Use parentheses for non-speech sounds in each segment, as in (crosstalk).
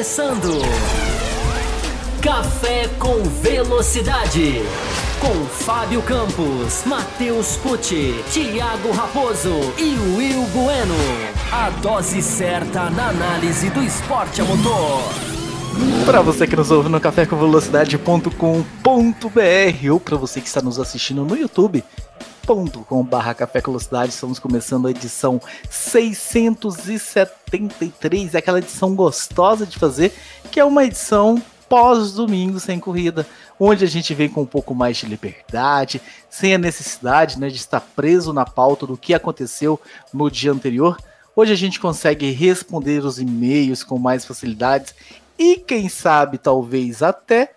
começando. Café com Velocidade. Com Fábio Campos, Matheus Pucci, Thiago Raposo e Will Bueno. A dose certa na análise do esporte a motor. Para você que nos ouve no cafécomvelocidade.com.br ou para você que está nos assistindo no YouTube, youtube.com.br Café Velocidade. Estamos começando a edição 673, aquela edição gostosa de fazer, que é uma edição pós-domingo sem corrida, onde a gente vem com um pouco mais de liberdade, sem a necessidade né, de estar preso na pauta do que aconteceu no dia anterior. Hoje a gente consegue responder os e-mails com mais facilidades e, quem sabe, talvez até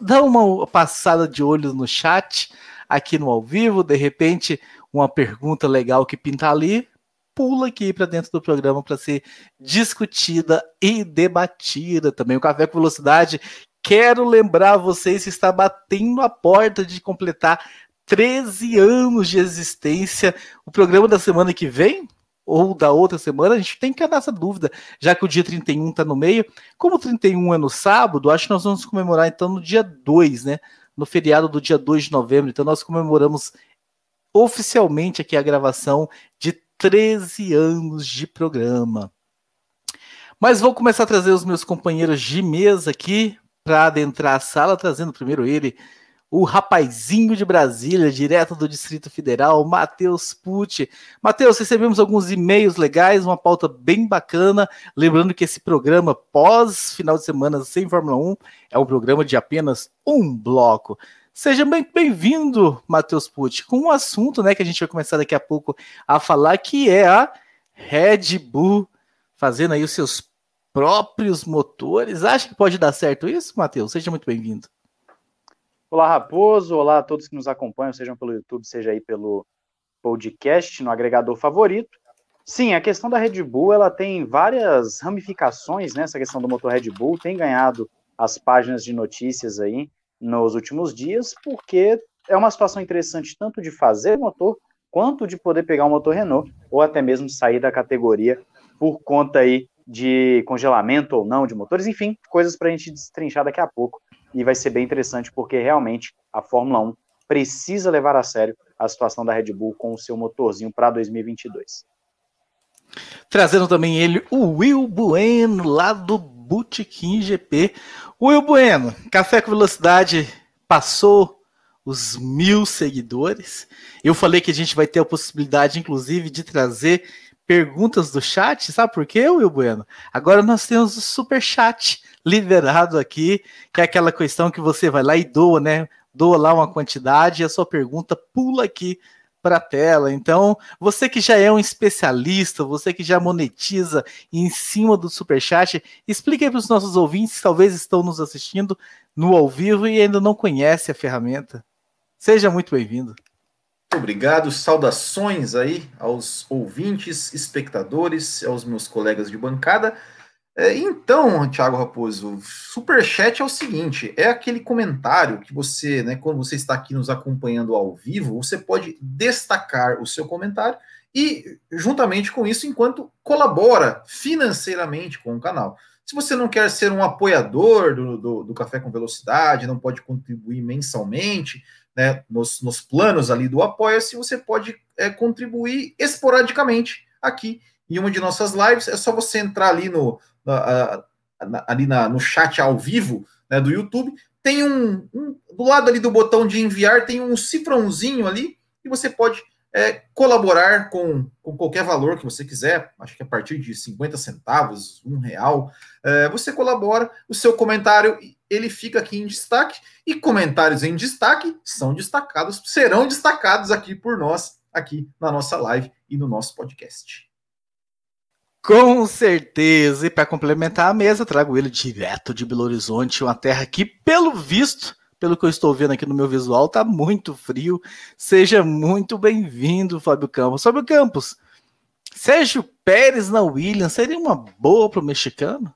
dar uma passada de olho no chat aqui no ao vivo, de repente uma pergunta legal que pinta ali, pula aqui para dentro do programa para ser discutida e debatida também. O Café com Velocidade, quero lembrar vocês está batendo a porta de completar 13 anos de existência. O programa da semana que vem, ou da outra semana, a gente tem que dar essa dúvida, já que o dia 31 está no meio. Como o 31 é no sábado, acho que nós vamos comemorar então no dia 2, né? No feriado do dia 2 de novembro. Então nós comemoramos oficialmente aqui a gravação de 13 anos de programa. Mas vou começar a trazer os meus companheiros de mesa aqui para adentrar a sala, trazendo primeiro ele, o rapazinho de Brasília, direto do Distrito Federal, Matheus Pucci. Matheus, recebemos alguns e-mails legais, uma pauta bem bacana. Lembrando que esse programa, pós final de semana sem Fórmula 1, é um programa de apenas um bloco. Seja bem-vindo, Matheus Pucci, com um assunto né, que a gente vai começar daqui a pouco a falar, que é a Red Bull fazendo aí os seus próprios motores. Acha que pode dar certo isso, Matheus? Seja muito bem-vindo. Olá, Raposo. Olá a todos que nos acompanham, sejam pelo YouTube, seja aí pelo podcast, no agregador favorito. Sim, a questão da Red Bull, ela tem várias ramificações, né? Essa questão do motor Red Bull tem ganhado as páginas de notícias aí nos últimos dias, porque é uma situação interessante tanto de fazer motor, quanto de poder pegar um motor Renault, ou até mesmo sair da categoria por conta aí de congelamento ou não de motores, enfim, coisas para a gente destrinchar daqui a pouco e vai ser bem interessante porque realmente a Fórmula 1 precisa levar a sério a situação da Red Bull com o seu motorzinho para 2022. Trazendo também ele, o Will Bueno, lá do Botequim GP. Will Bueno, Café com Velocidade passou os mil seguidores. Eu falei que a gente vai ter a possibilidade, inclusive, de trazer perguntas do chat. Sabe por quê, Will Bueno? Agora nós temos o super chat liberado aqui, que é aquela questão que você vai lá e doa, né? Doa lá uma quantidade e a sua pergunta pula aqui para a tela. Então, você que já é um especialista, você que já monetiza em cima do superchat, explique para os nossos ouvintes que talvez estão nos assistindo no ao vivo e ainda não conhece a ferramenta. Seja muito bem-vindo. Obrigado, saudações aí aos ouvintes, espectadores, aos meus colegas de bancada. É, então, Thiago Raposo, superchat é o seguinte: é aquele comentário que você, né, quando você está aqui nos acompanhando ao vivo, você pode destacar o seu comentário e, juntamente com isso, enquanto colabora financeiramente com o canal. Se você não quer ser um apoiador do, do, do Café com Velocidade, não pode contribuir mensalmente, né, nos, nos planos ali do Apoia-se, você pode é, contribuir esporadicamente aqui em uma de nossas lives. É só você entrar ali no, ali na, no chat ao vivo né, do YouTube, tem um, um, do lado ali do botão de enviar tem um cifrãozinho ali e você pode é, colaborar com, com qualquer valor que você quiser, acho que a partir de 50 centavos, um real, é, você colabora, o seu comentário ele fica aqui em destaque e comentários em destaque são destacados, serão destacados aqui por nós, aqui na nossa live e no nosso podcast. Com certeza. E para complementar a mesa, trago ele direto de Belo Horizonte, uma terra que, pelo visto, pelo que eu estou vendo aqui no meu visual, tá muito frio. Seja muito bem-vindo, Fábio Campos. Fábio Campos, Sérgio Pérez na Williams seria uma boa para o mexicano?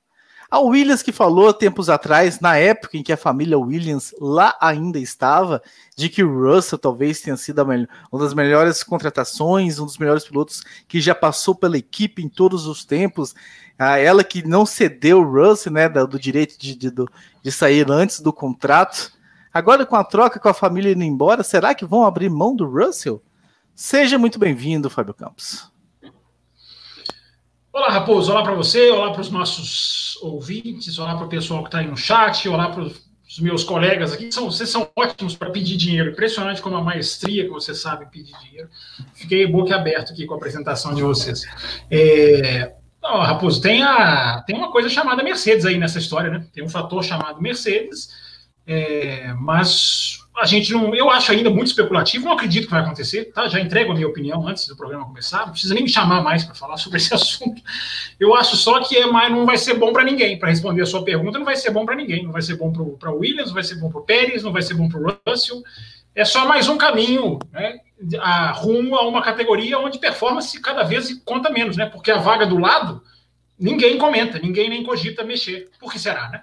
A Williams que falou tempos atrás, na época em que a família Williams lá ainda estava, de que o Russell talvez tenha sido uma das melhores contratações, um dos melhores pilotos que já passou pela equipe em todos os tempos. Ela que não cedeu o Russell, né, do, direito de, de, de sair antes do contrato. Agora, com a troca com a família indo embora, será que vão abrir mão do Russell? Seja muito bem-vindo, Fábio Campos. Olá, Raposo. Olá para você, olá para os nossos ouvintes, olá para o pessoal que está aí no chat, olá para os meus colegas aqui. São, vocês são ótimos para pedir dinheiro. Impressionante como a maestria que vocês sabem pedir dinheiro. Fiquei boca aberta aqui com a apresentação de vocês. É, não, Raposo, tem, a, tem uma coisa chamada Mercedes aí nessa história, né? Tem um fator chamado Mercedes, é, mas a gente não, eu acho ainda muito especulativo, não acredito que vai acontecer, tá? Já entrego a minha opinião antes do programa começar, não precisa nem me chamar mais para falar sobre esse (laughs) assunto. Eu acho só que é, mas não vai ser bom para ninguém, para responder a sua pergunta, não vai ser bom para ninguém, não vai ser bom para o Williams, não vai ser bom para o Pérez, não vai ser bom para o Russell. É só mais um caminho, né, a, rumo a uma categoria onde performance cada vez conta menos, né? Porque a vaga do lado ninguém comenta, ninguém nem cogita mexer. Por que será, né?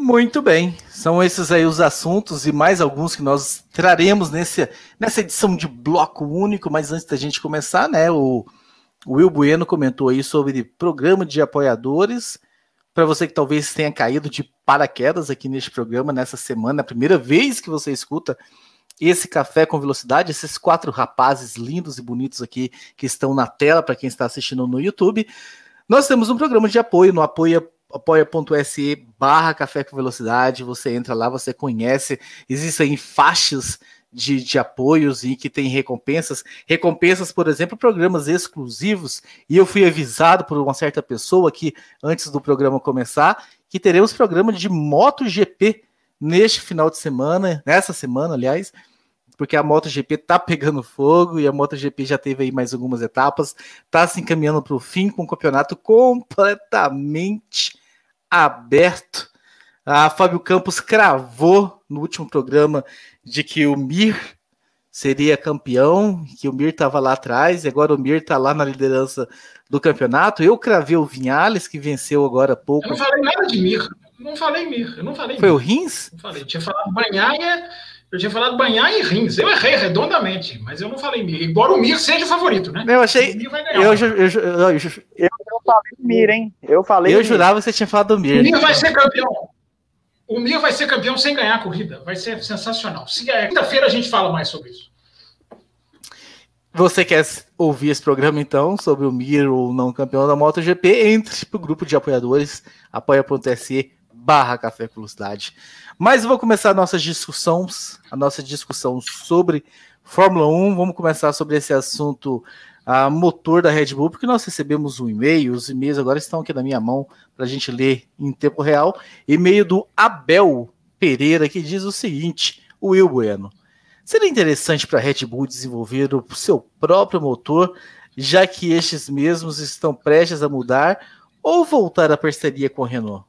Muito bem, são esses aí os assuntos e mais alguns que nós traremos nesse, nessa edição de bloco único. Mas antes da gente começar, né, o, o Will Bueno comentou aí sobre programa de apoiadores. Para você que talvez tenha caído de paraquedas aqui neste programa nessa semana, é a primeira vez que você escuta esse café com velocidade, esses quatro rapazes lindos e bonitos aqui que estão na tela para quem está assistindo no YouTube. Nós temos um programa de apoio no apoia apoia.se barra café com velocidade, você entra lá, você conhece, existem faixas de, de apoios e que tem recompensas, recompensas, por exemplo, programas exclusivos, e eu fui avisado por uma certa pessoa aqui, antes do programa começar, que teremos programa de MotoGP neste final de semana, nessa semana, aliás, porque a MotoGP tá pegando fogo e a MotoGP já teve aí mais algumas etapas, tá se encaminhando para o fim com o campeonato completamente aberto. A Fábio Campos cravou no último programa de que o Mir seria campeão, que o Mir estava lá atrás, e agora o Mir está lá na liderança do campeonato. Eu cravei o Vinhales, que venceu agora há pouco. Eu não falei nada de Mir. Não falei Mir. Eu não falei Foi Mir. o Rins? Não falei. Tinha falado Banhaia eu tinha falado banhar e rins. Eu errei redondamente, mas eu não falei Mir. Embora o Mir seja o favorito, né? Eu achei. Eu, eu, eu, eu, eu, falei Mir, hein? Eu falei. Eu jurava que você tinha falado do Mir. O Mir vai ser campeão. O Mir vai ser campeão sem ganhar a corrida. Vai ser sensacional. É, quinta-feira a gente fala mais sobre isso. Você quer ouvir esse programa, então, sobre o Mir ou não campeão da MotoGP? Entre para o grupo de apoiadores, apoia.se barra Café Velocidade. Mas vou começar nossas discussões, a nossa discussão sobre Fórmula 1. Vamos começar sobre esse assunto a motor da Red Bull, porque nós recebemos um e-mail, os e-mails agora estão aqui na minha mão para a gente ler em tempo real. E-mail do Abel Pereira que diz o seguinte: o Will Bueno. Seria interessante para a Red Bull desenvolver o seu próprio motor, já que estes mesmos estão prestes a mudar, ou voltar à parceria com a Renault?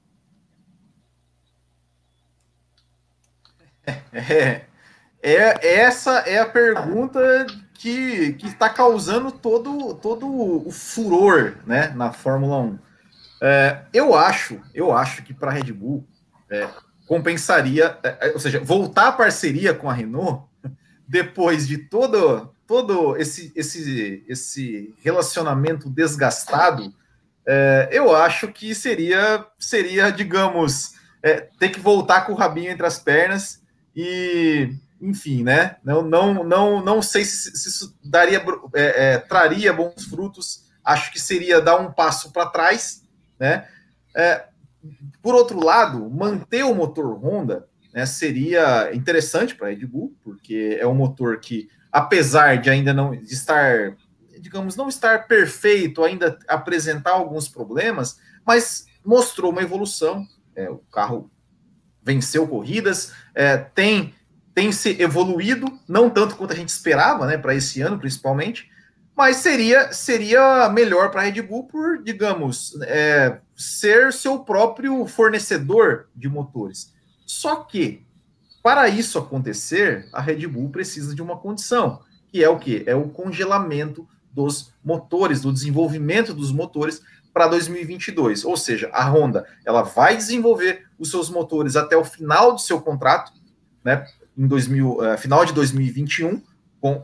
É, é, essa é a pergunta que, que está causando todo, todo o furor né, na Fórmula 1. É, eu acho, eu acho que para a Red Bull é, compensaria, é, é, ou seja, voltar à parceria com a Renault depois de todo, todo esse, esse, esse relacionamento desgastado, é, eu acho que seria, seria digamos, ter que voltar com o rabinho entre as pernas e, enfim, né? Não, não, não, não sei se, se isso daria, é, é, traria bons frutos. Acho que seria dar um passo para trás, né? É, por outro lado, manter o motor Honda né, seria interessante para a Red Bull, porque é um motor que, apesar de ainda não de estar, digamos, não estar perfeito, ainda apresentar alguns problemas, mas mostrou uma evolução. É, o carro venceu corridas, é, tem, tem se evoluído, não tanto quanto a gente esperava, né, para esse ano principalmente, mas seria, seria melhor para a Red Bull por, digamos, é, ser seu próprio fornecedor de motores. Só que, para isso acontecer, a Red Bull precisa de uma condição, que é o que? É o congelamento dos motores, do desenvolvimento dos motores para 2022. Ou seja, a Honda ela vai desenvolver os seus motores até o final do seu contrato, né, em 2000, uh, final de 2021,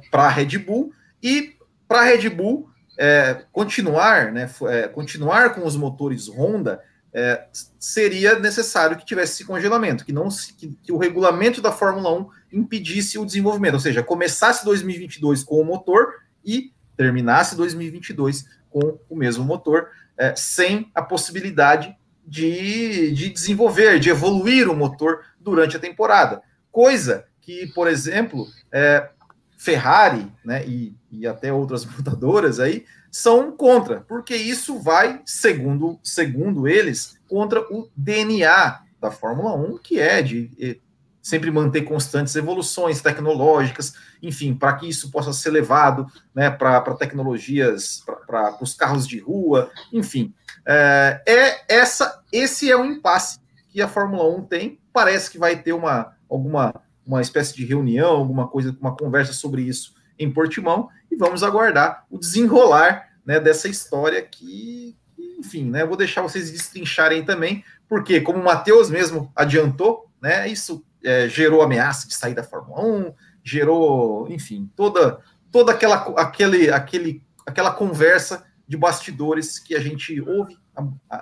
para a Red Bull e para a Red Bull é, continuar, né, é, continuar com os motores Honda, é, seria necessário que tivesse esse congelamento, que não que, que, o regulamento da Fórmula 1 impedisse o desenvolvimento, ou seja, começasse 2022 com o motor e terminasse 2022 com o mesmo motor, é, sem a possibilidade de, de desenvolver, de evoluir o motor durante a temporada. Coisa que, por exemplo, é, Ferrari né, e, e até outras (laughs) montadoras aí são contra, porque isso vai, segundo, segundo eles, contra o DNA da Fórmula 1, que é de sempre manter constantes evoluções tecnológicas, enfim, para que isso possa ser levado né, para tecnologias, para os carros de rua, enfim. É, é, essa, esse é o impasse que a Fórmula 1 tem. Parece que vai ter uma, alguma uma espécie de reunião, alguma coisa, uma conversa sobre isso em Portimão, e vamos aguardar o desenrolar né, dessa história que, enfim, né, vou deixar vocês destrincharem também, porque, como o Matheus mesmo adiantou, né, isso é, gerou ameaça de sair da Fórmula 1, gerou, enfim, toda, toda aquela, aquele, aquele, aquela conversa de bastidores que a gente ouve,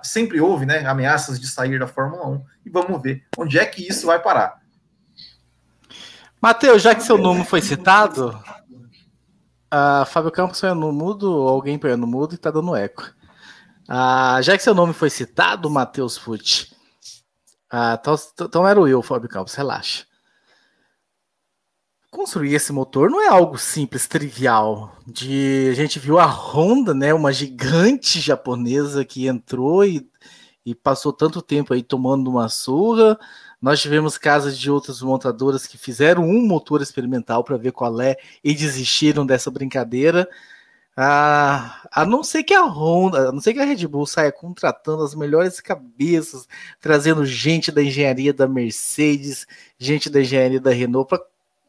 sempre ouve, né, ameaças de sair da Fórmula 1, e vamos ver onde é que isso vai parar. Matheus, já que seu nome foi citado, a Fábio Campos foi no mudo, alguém põe no mudo e tá dando eco. Ah, já que seu nome foi citado, Matheus Fute, ah, então, então era o eu, Fábio Campos, relaxa. Construir esse motor não é algo simples, trivial. De a gente viu a Honda, né, uma gigante japonesa que entrou e, e passou tanto tempo aí tomando uma surra, nós tivemos casos de outras montadoras que fizeram um motor experimental para ver qual é e desistiram dessa brincadeira. Ah, a não ser que a Honda, a não ser que a Red Bull saia contratando as melhores cabeças, trazendo gente da engenharia da Mercedes, gente da engenharia da Renault, pra,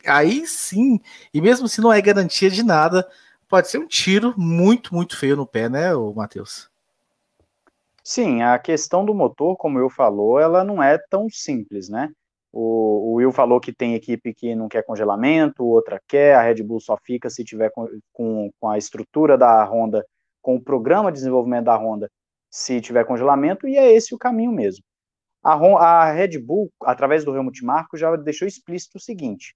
aí sim, e mesmo se não é garantia de nada, pode ser um tiro muito, muito feio no pé, né, Matheus? Sim, a questão do motor, como o Will falou, ela não é tão simples, né? O, o Will falou que tem equipe que não quer congelamento, outra quer, a Red Bull só fica se tiver com, com, com a estrutura da Honda, com o programa de desenvolvimento da Honda, se tiver congelamento, e é esse o caminho mesmo. A, a Red Bull, através do Helmut Marko, já deixou explícito o seguinte: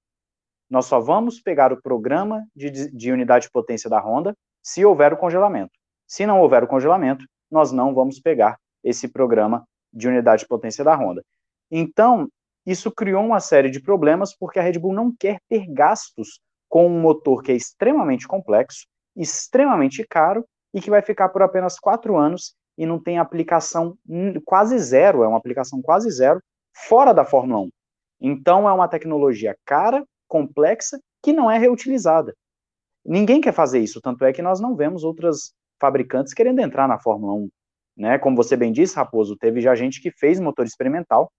nós só vamos pegar o programa de, de unidade de potência da Honda se houver o congelamento. Se não houver o congelamento, nós não vamos pegar esse programa de unidade de potência da Honda. Então, isso criou uma série de problemas porque a Red Bull não quer ter gastos com um motor que é extremamente complexo, extremamente caro e que vai ficar por apenas quatro anos e não tem aplicação quase zero, é uma aplicação quase zero fora da Fórmula 1. Então é uma tecnologia cara, complexa, que não é reutilizada. Ninguém quer fazer isso, tanto é que nós não vemos outras fabricantes querendo entrar na Fórmula 1. Né? Como você bem disse, Raposo, teve já gente que fez motor experimental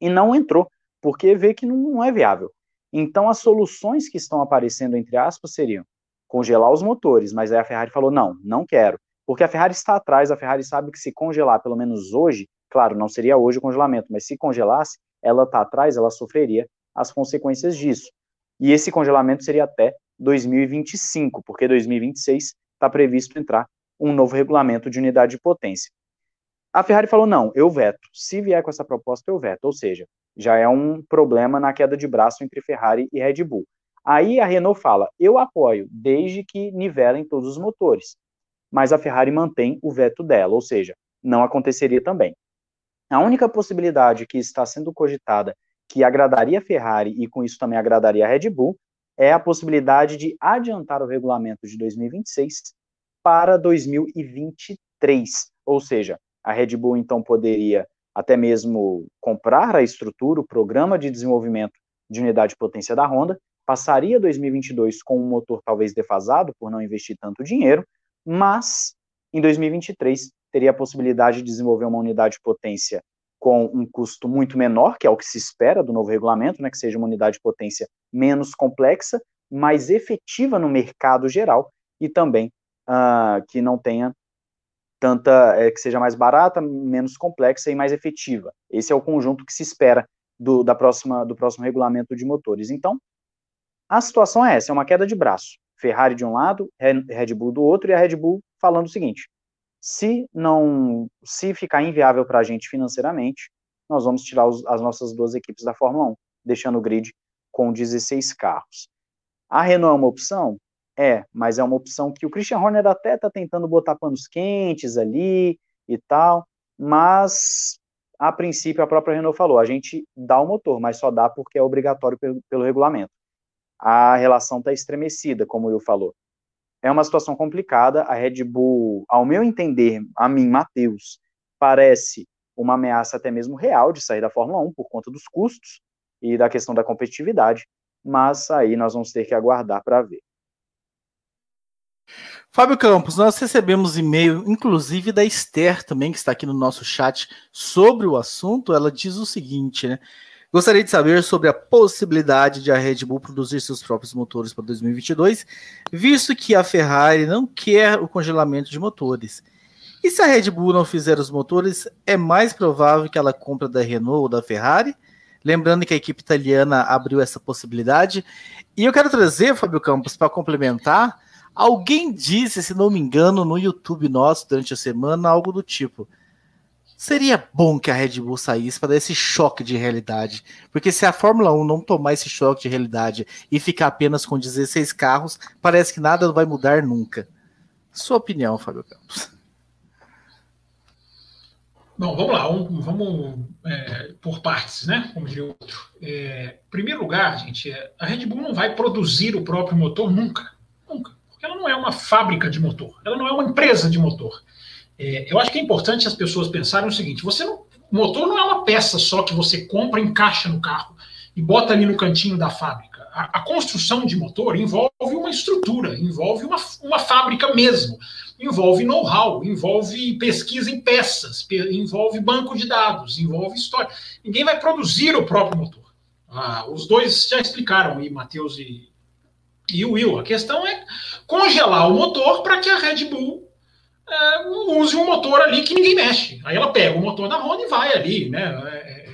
e não entrou, porque vê que não é viável. Então, as soluções que estão aparecendo, entre aspas, seriam congelar os motores, mas aí a Ferrari falou: não, não quero. Porque a Ferrari está atrás, a Ferrari sabe que se congelar, pelo menos hoje, claro, não seria hoje o congelamento, mas se congelasse, ela está atrás, ela sofreria as consequências disso. E esse congelamento seria até 2025, porque 2026 está previsto entrar um novo regulamento de unidade de potência. A Ferrari falou: não, eu veto. Se vier com essa proposta, eu veto. Ou seja, já é um problema na queda de braço entre Ferrari e Red Bull. Aí a Renault fala: eu apoio, desde que nivelem todos os motores. Mas a Ferrari mantém o veto dela, ou seja, não aconteceria também. A única possibilidade que está sendo cogitada que agradaria a Ferrari e com isso também agradaria a Red Bull é a possibilidade de adiantar o regulamento de 2026 para 2023. Ou seja, a Red Bull então poderia até mesmo comprar a estrutura, o programa de desenvolvimento de unidade de potência da Honda, passaria 2022 com um motor talvez defasado por não investir tanto dinheiro, mas em 2023 teria a possibilidade de desenvolver uma unidade de potência com um custo muito menor, que é o que se espera do novo regulamento, né, que seja uma unidade de potência menos complexa, mais efetiva no mercado geral e também uh, que não tenha tanta, é, que seja mais barata, menos complexa e mais efetiva. Esse é o conjunto que se espera do, da próxima, do próximo regulamento de motores. Então, a situação é essa, é uma queda de braço. Ferrari de um lado, Red Bull do outro, e a Red Bull falando o seguinte: se não, se ficar inviável para a gente financeiramente, nós vamos tirar os, as nossas duas equipes da Fórmula 1, deixando o grid com 16 carros. A Renault é uma opção? É, mas é uma opção que o Christian Horner até está tentando botar panos quentes ali e tal, mas a princípio a própria Renault falou, a gente dá o motor, mas só dá porque é obrigatório pelo, pelo regulamento. A relação está estremecida, como o falou. É uma situação complicada, a Red Bull, ao meu entender, a mim, Matheus, parece uma ameaça até mesmo real de sair da Fórmula 1 por conta dos custos e da questão da competitividade, mas aí nós vamos ter que aguardar para ver. Fábio Campos, nós recebemos e-mail, inclusive da Esther também, que está aqui no nosso chat, sobre o assunto. Ela diz o seguinte, né? Gostaria de saber sobre a possibilidade de a Red Bull produzir seus próprios motores para 2022, visto que a Ferrari não quer o congelamento de motores. E se a Red Bull não fizer os motores, é mais provável que ela compre da Renault ou da Ferrari? Lembrando que a equipe italiana abriu essa possibilidade. E eu quero trazer, Fábio Campos, para complementar, Alguém disse, se não me engano, no YouTube nosso durante a semana, algo do tipo. Seria bom que a Red Bull saísse para dar esse choque de realidade. Porque se a Fórmula 1 não tomar esse choque de realidade e ficar apenas com 16 carros, parece que nada vai mudar nunca. Sua opinião, Fábio Campos. Bom, vamos lá, vamos, vamos é, por partes, né? Como diria outro. É, primeiro lugar, gente, é, a Red Bull não vai produzir o próprio motor nunca. Nunca porque ela não é uma fábrica de motor, ela não é uma empresa de motor. É, eu acho que é importante as pessoas pensarem o seguinte: você não, motor não é uma peça só que você compra, encaixa no carro e bota ali no cantinho da fábrica. A, a construção de motor envolve uma estrutura, envolve uma, uma fábrica mesmo, envolve know-how, envolve pesquisa em peças, envolve banco de dados, envolve história. Ninguém vai produzir o próprio motor. Ah, os dois já explicaram aí, Matheus e, e o Will. A questão é congelar o motor para que a Red Bull é, use um motor ali que ninguém mexe. Aí ela pega o motor da Honda e vai ali, né? É, é,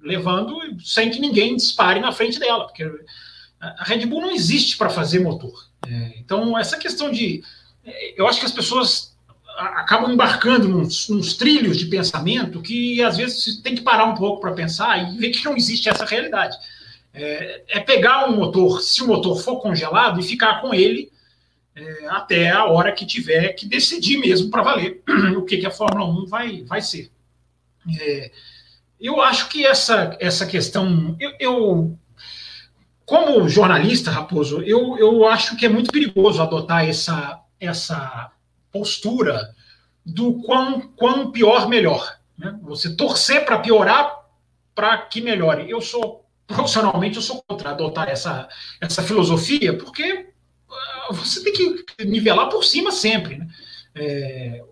levando sem que ninguém dispare na frente dela, porque a Red Bull não existe para fazer motor. É, então, essa questão de. É, eu acho que as pessoas acabam embarcando nos, nos, trilhos de pensamento que às vezes tem que parar um pouco para pensar e ver que não existe essa realidade é, é, pegar um motor, se o motor for congelado, e ficar com ele é, até a hora que tiver que decidir mesmo para valer (clears throat) o que, que, a Fórmula 1 vai, vai ser. É, eu acho que essa, essa questão. Eu, eu, como jornalista, Raposo, eu, eu acho que é muito perigoso adotar essa, essa postura do quão, quão pior, melhor. Né? Você torcer para piorar para que melhore. Eu sou profissionalmente eu sou contra adotar essa, essa filosofia, porque uh, você tem que nivelar por cima sempre. Né? É,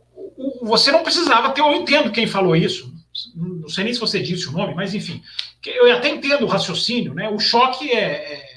você não precisava ter, eu entendo quem falou isso, não sei nem se você disse o nome, mas enfim, eu até entendo o raciocínio, né? O choque é, é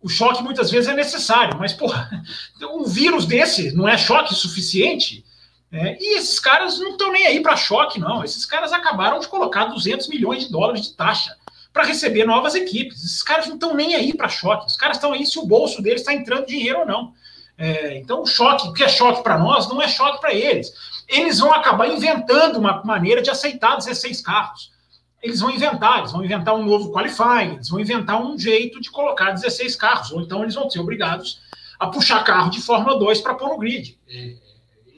o choque muitas vezes é necessário, mas porra, (laughs) um vírus desse não é choque suficiente. É, e esses caras não estão nem aí para choque, não. Esses caras acabaram de colocar 200 milhões de dólares de taxa para receber novas equipes. Esses caras não estão nem aí para choque. Os caras estão aí se o bolso deles está entrando dinheiro ou não. É, então, o choque, o que é choque para nós, não é choque para eles. Eles vão acabar inventando uma maneira de aceitar 16 carros. Eles vão inventar, eles vão inventar um novo qualifying, eles vão inventar um jeito de colocar 16 carros, ou então eles vão ser obrigados a puxar carro de Fórmula 2 para pôr no grid. É,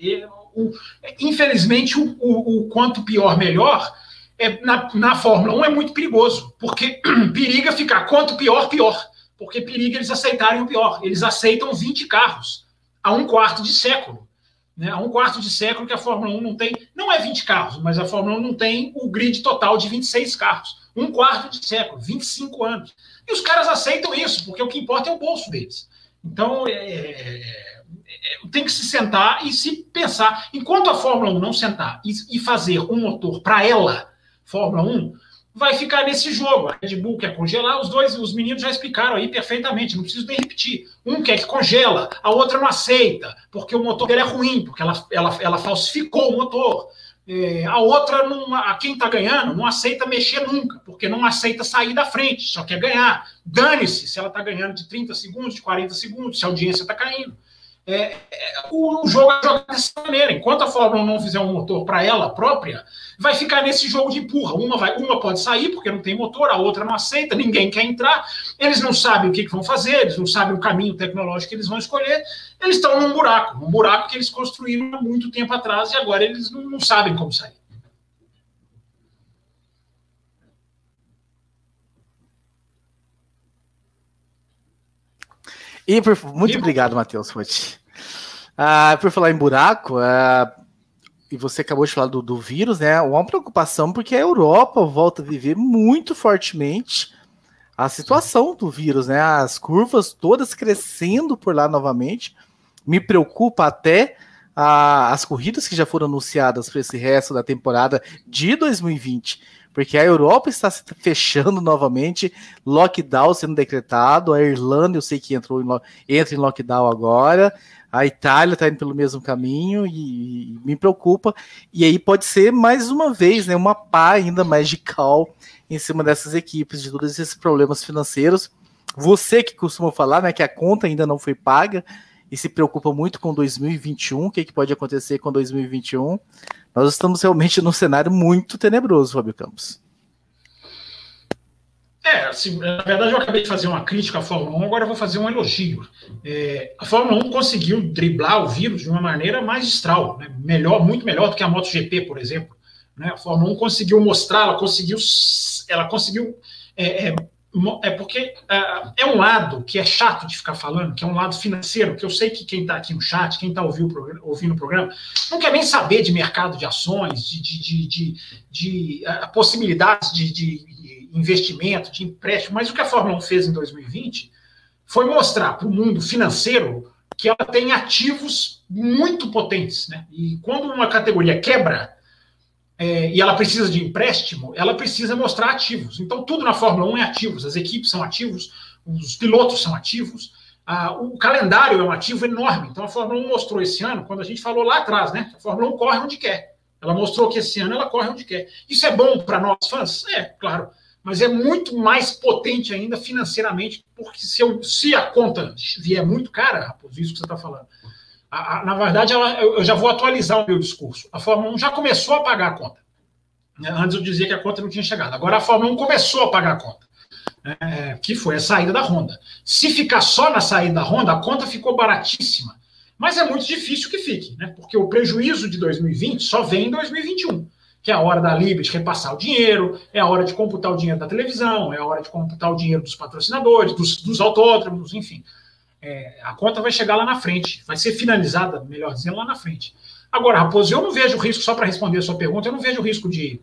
é, o, infelizmente, o, o, o quanto pior, melhor é, na, na Fórmula 1 é muito perigoso, porque (clears throat) periga ficar quanto pior, pior. Porque periga eles aceitarem o pior. Eles aceitam 20 carros a um quarto de século. Né? Há um quarto de século que a Fórmula 1 não tem, não é 20 carros, mas a Fórmula 1 não tem o grid total de 26 carros. Um quarto de século, 25 anos. E os caras aceitam isso, porque o que importa é o bolso deles. Então, é, é, é tem que se sentar e se pensar. Enquanto a Fórmula 1 não sentar e, e fazer um motor para ela, Fórmula 1, vai ficar nesse jogo. A Red Bull quer congelar, os dois, os meninos já explicaram aí perfeitamente, não preciso nem repetir. Um quer que congela, a outra não aceita, porque o motor dele é ruim, porque ela, ela, ela falsificou o motor. É, a outra, não, a quem está ganhando, não aceita mexer nunca, porque não aceita sair da frente, só quer ganhar. Dane-se se ela está ganhando de 30 segundos, de 40 segundos, se a audiência está caindo. É, é, o, jogo é jogado dessa maneira. Enquanto a Fórmula 1 não fizer um motor para ela própria, vai ficar nesse jogo de empurra. Uma, vai, uma pode sair porque não tem motor, a outra não aceita, ninguém quer entrar. Eles não sabem o que, que vão fazer, eles não sabem o caminho tecnológico que eles vão escolher. Eles estão num buraco, um buraco que eles construíram há muito tempo atrás e agora eles não, não sabem como sair. E muito obrigado, Matheus Fonte. Ah, por falar em buraco, ah, e você acabou de falar do, do vírus, né? Uma preocupação porque a Europa volta a viver muito fortemente a situação do vírus, né? As curvas todas crescendo por lá novamente. Me preocupa até ah, as corridas que já foram anunciadas para esse resto da temporada de 2020 porque a Europa está se fechando novamente, lockdown sendo decretado, a Irlanda eu sei que entrou em, entra em lockdown agora, a Itália está indo pelo mesmo caminho e, e, me preocupa. E aí pode ser mais uma vez, né, uma pá ainda mais de cal em cima dessas equipes, de todos esses problemas financeiros. Você que costuma falar, né, que a conta ainda não foi paga e se preocupa muito com 2021, o que, que pode acontecer com 2021? Nós estamos realmente num cenário muito tenebroso, Fábio Campos. É, assim, na verdade eu acabei de fazer uma crítica à Fórmula 1, agora vou fazer um elogio. É, a Fórmula 1 conseguiu driblar o vírus de uma maneira magistral, né? melhor, muito melhor do que a MotoGP, por exemplo. Né? A Fórmula 1 conseguiu mostrar, ela conseguiu, ela conseguiu é, é, é porque é, é, um lado que é chato de ficar falando, que é um lado financeiro, que eu sei que quem está aqui no chat, quem está ouvindo, ouvindo o programa, não quer nem saber de mercado de ações, de, de, de, de, de possibilidades de, de investimento, de empréstimo, mas o que a Fórmula 1 fez em 2020 foi mostrar para o mundo financeiro que ela tem ativos muito potentes. Né? E quando uma categoria quebra, é, e ela precisa de empréstimo, ela precisa mostrar ativos. Então, tudo na Fórmula 1 é ativos, as equipes são ativos, os pilotos são ativos, o calendário é um ativo enorme. Então, a Fórmula 1 mostrou esse ano, quando a gente falou lá atrás, né? A Fórmula 1 corre onde quer. Ela mostrou que esse ano ela corre onde quer. Isso é bom para nós fãs? É, claro. Mas é muito mais potente ainda financeiramente, porque se, eu, se a conta vier muito cara, Raposo, isso que você está falando, a, a, na verdade, ela, eu, eu, já vou atualizar o meu discurso. A Fórmula 1 já começou a pagar a conta. Né, antes eu dizia que a conta não tinha chegado. Agora a Fórmula 1 começou a pagar a conta. É, que foi a saída da Honda. Se ficar só na saída da Honda, a conta ficou baratíssima. Mas é muito difícil que fique, né? Porque o prejuízo de 2020 só vem em 2021, que é a hora da Liberty repassar o dinheiro, é a hora de computar o dinheiro da televisão, é a hora de computar o dinheiro dos patrocinadores, dos, dos autódromos, enfim é, a conta vai chegar lá na frente, vai ser finalizada, melhor dizendo, lá na frente. Agora, Raposo, eu não vejo risco, só para responder a sua pergunta, eu não vejo risco de.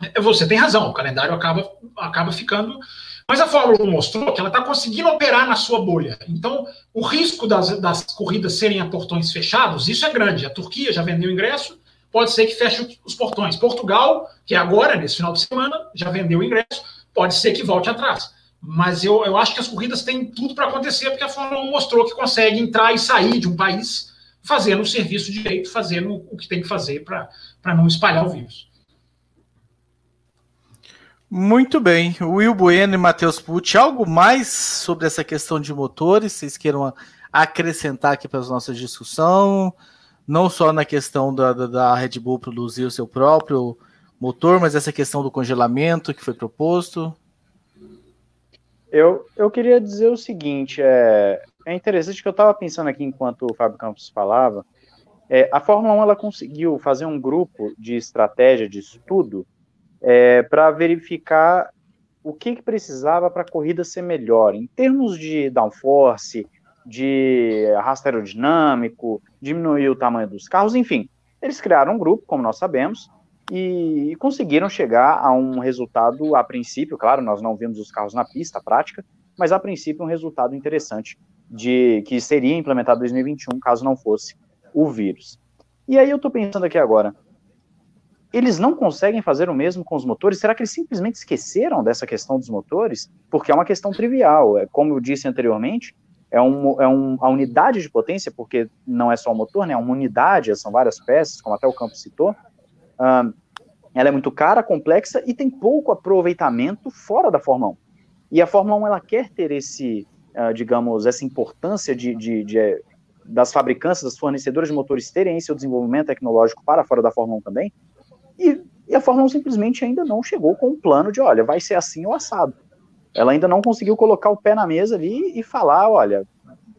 É, você tem razão, o calendário acaba, acaba ficando. Mas a Fórmula 1 mostrou que ela está conseguindo operar na sua bolha. Então, o risco das, das corridas serem a portões fechados, isso é grande. A Turquia já vendeu ingresso, pode ser que feche os portões. Portugal, que é agora, nesse final de semana, já vendeu ingresso, pode ser que volte atrás. Mas eu, eu acho que as corridas têm tudo para acontecer, porque a Fórmula 1 mostrou que consegue entrar e sair de um país fazendo o serviço direito, fazendo o que tem que fazer para não espalhar o vírus. Muito bem. Will Bueno e Matheus Pucci, algo mais sobre essa questão de motores? Vocês queiram acrescentar aqui para a nossa discussão? Não só na questão da, da, da Red Bull produzir o seu próprio motor, mas essa questão do congelamento que foi proposto? Eu, eu queria dizer o seguinte, é, é interessante que eu estava pensando aqui enquanto o Fábio Campos falava, é, a Fórmula 1 ela conseguiu fazer um grupo de estratégia, de estudo, é, para verificar o que, que precisava para a corrida ser melhor, em termos de downforce, de arrasto aerodinâmico, diminuir o tamanho dos carros, enfim. Eles criaram um grupo, como nós sabemos, e, conseguiram chegar a um resultado, a princípio, claro, nós não vimos os carros na pista prática, mas a princípio um resultado interessante de que seria implementado em 2021 caso não fosse o vírus. E aí eu estou pensando aqui agora, eles não conseguem fazer o mesmo com os motores? Será que eles simplesmente esqueceram dessa questão dos motores? Porque é uma questão trivial. É, como eu disse anteriormente, é, um, é um, a unidade de potência, porque não é só o motor, né? É uma unidade, são várias peças, como até o Campo citou. Uh, ela é muito cara, complexa e tem pouco aproveitamento fora da Fórmula 1. E a Fórmula 1 ela quer ter esse, uh, digamos, essa importância de, de, de, das fabricantes, das fornecedoras de motores terem seu desenvolvimento tecnológico para fora da Fórmula 1 também. E, e a Fórmula 1 simplesmente ainda não chegou com um plano de, olha, vai ser assim ou assado. Ela ainda não conseguiu colocar o pé na mesa ali e falar, olha,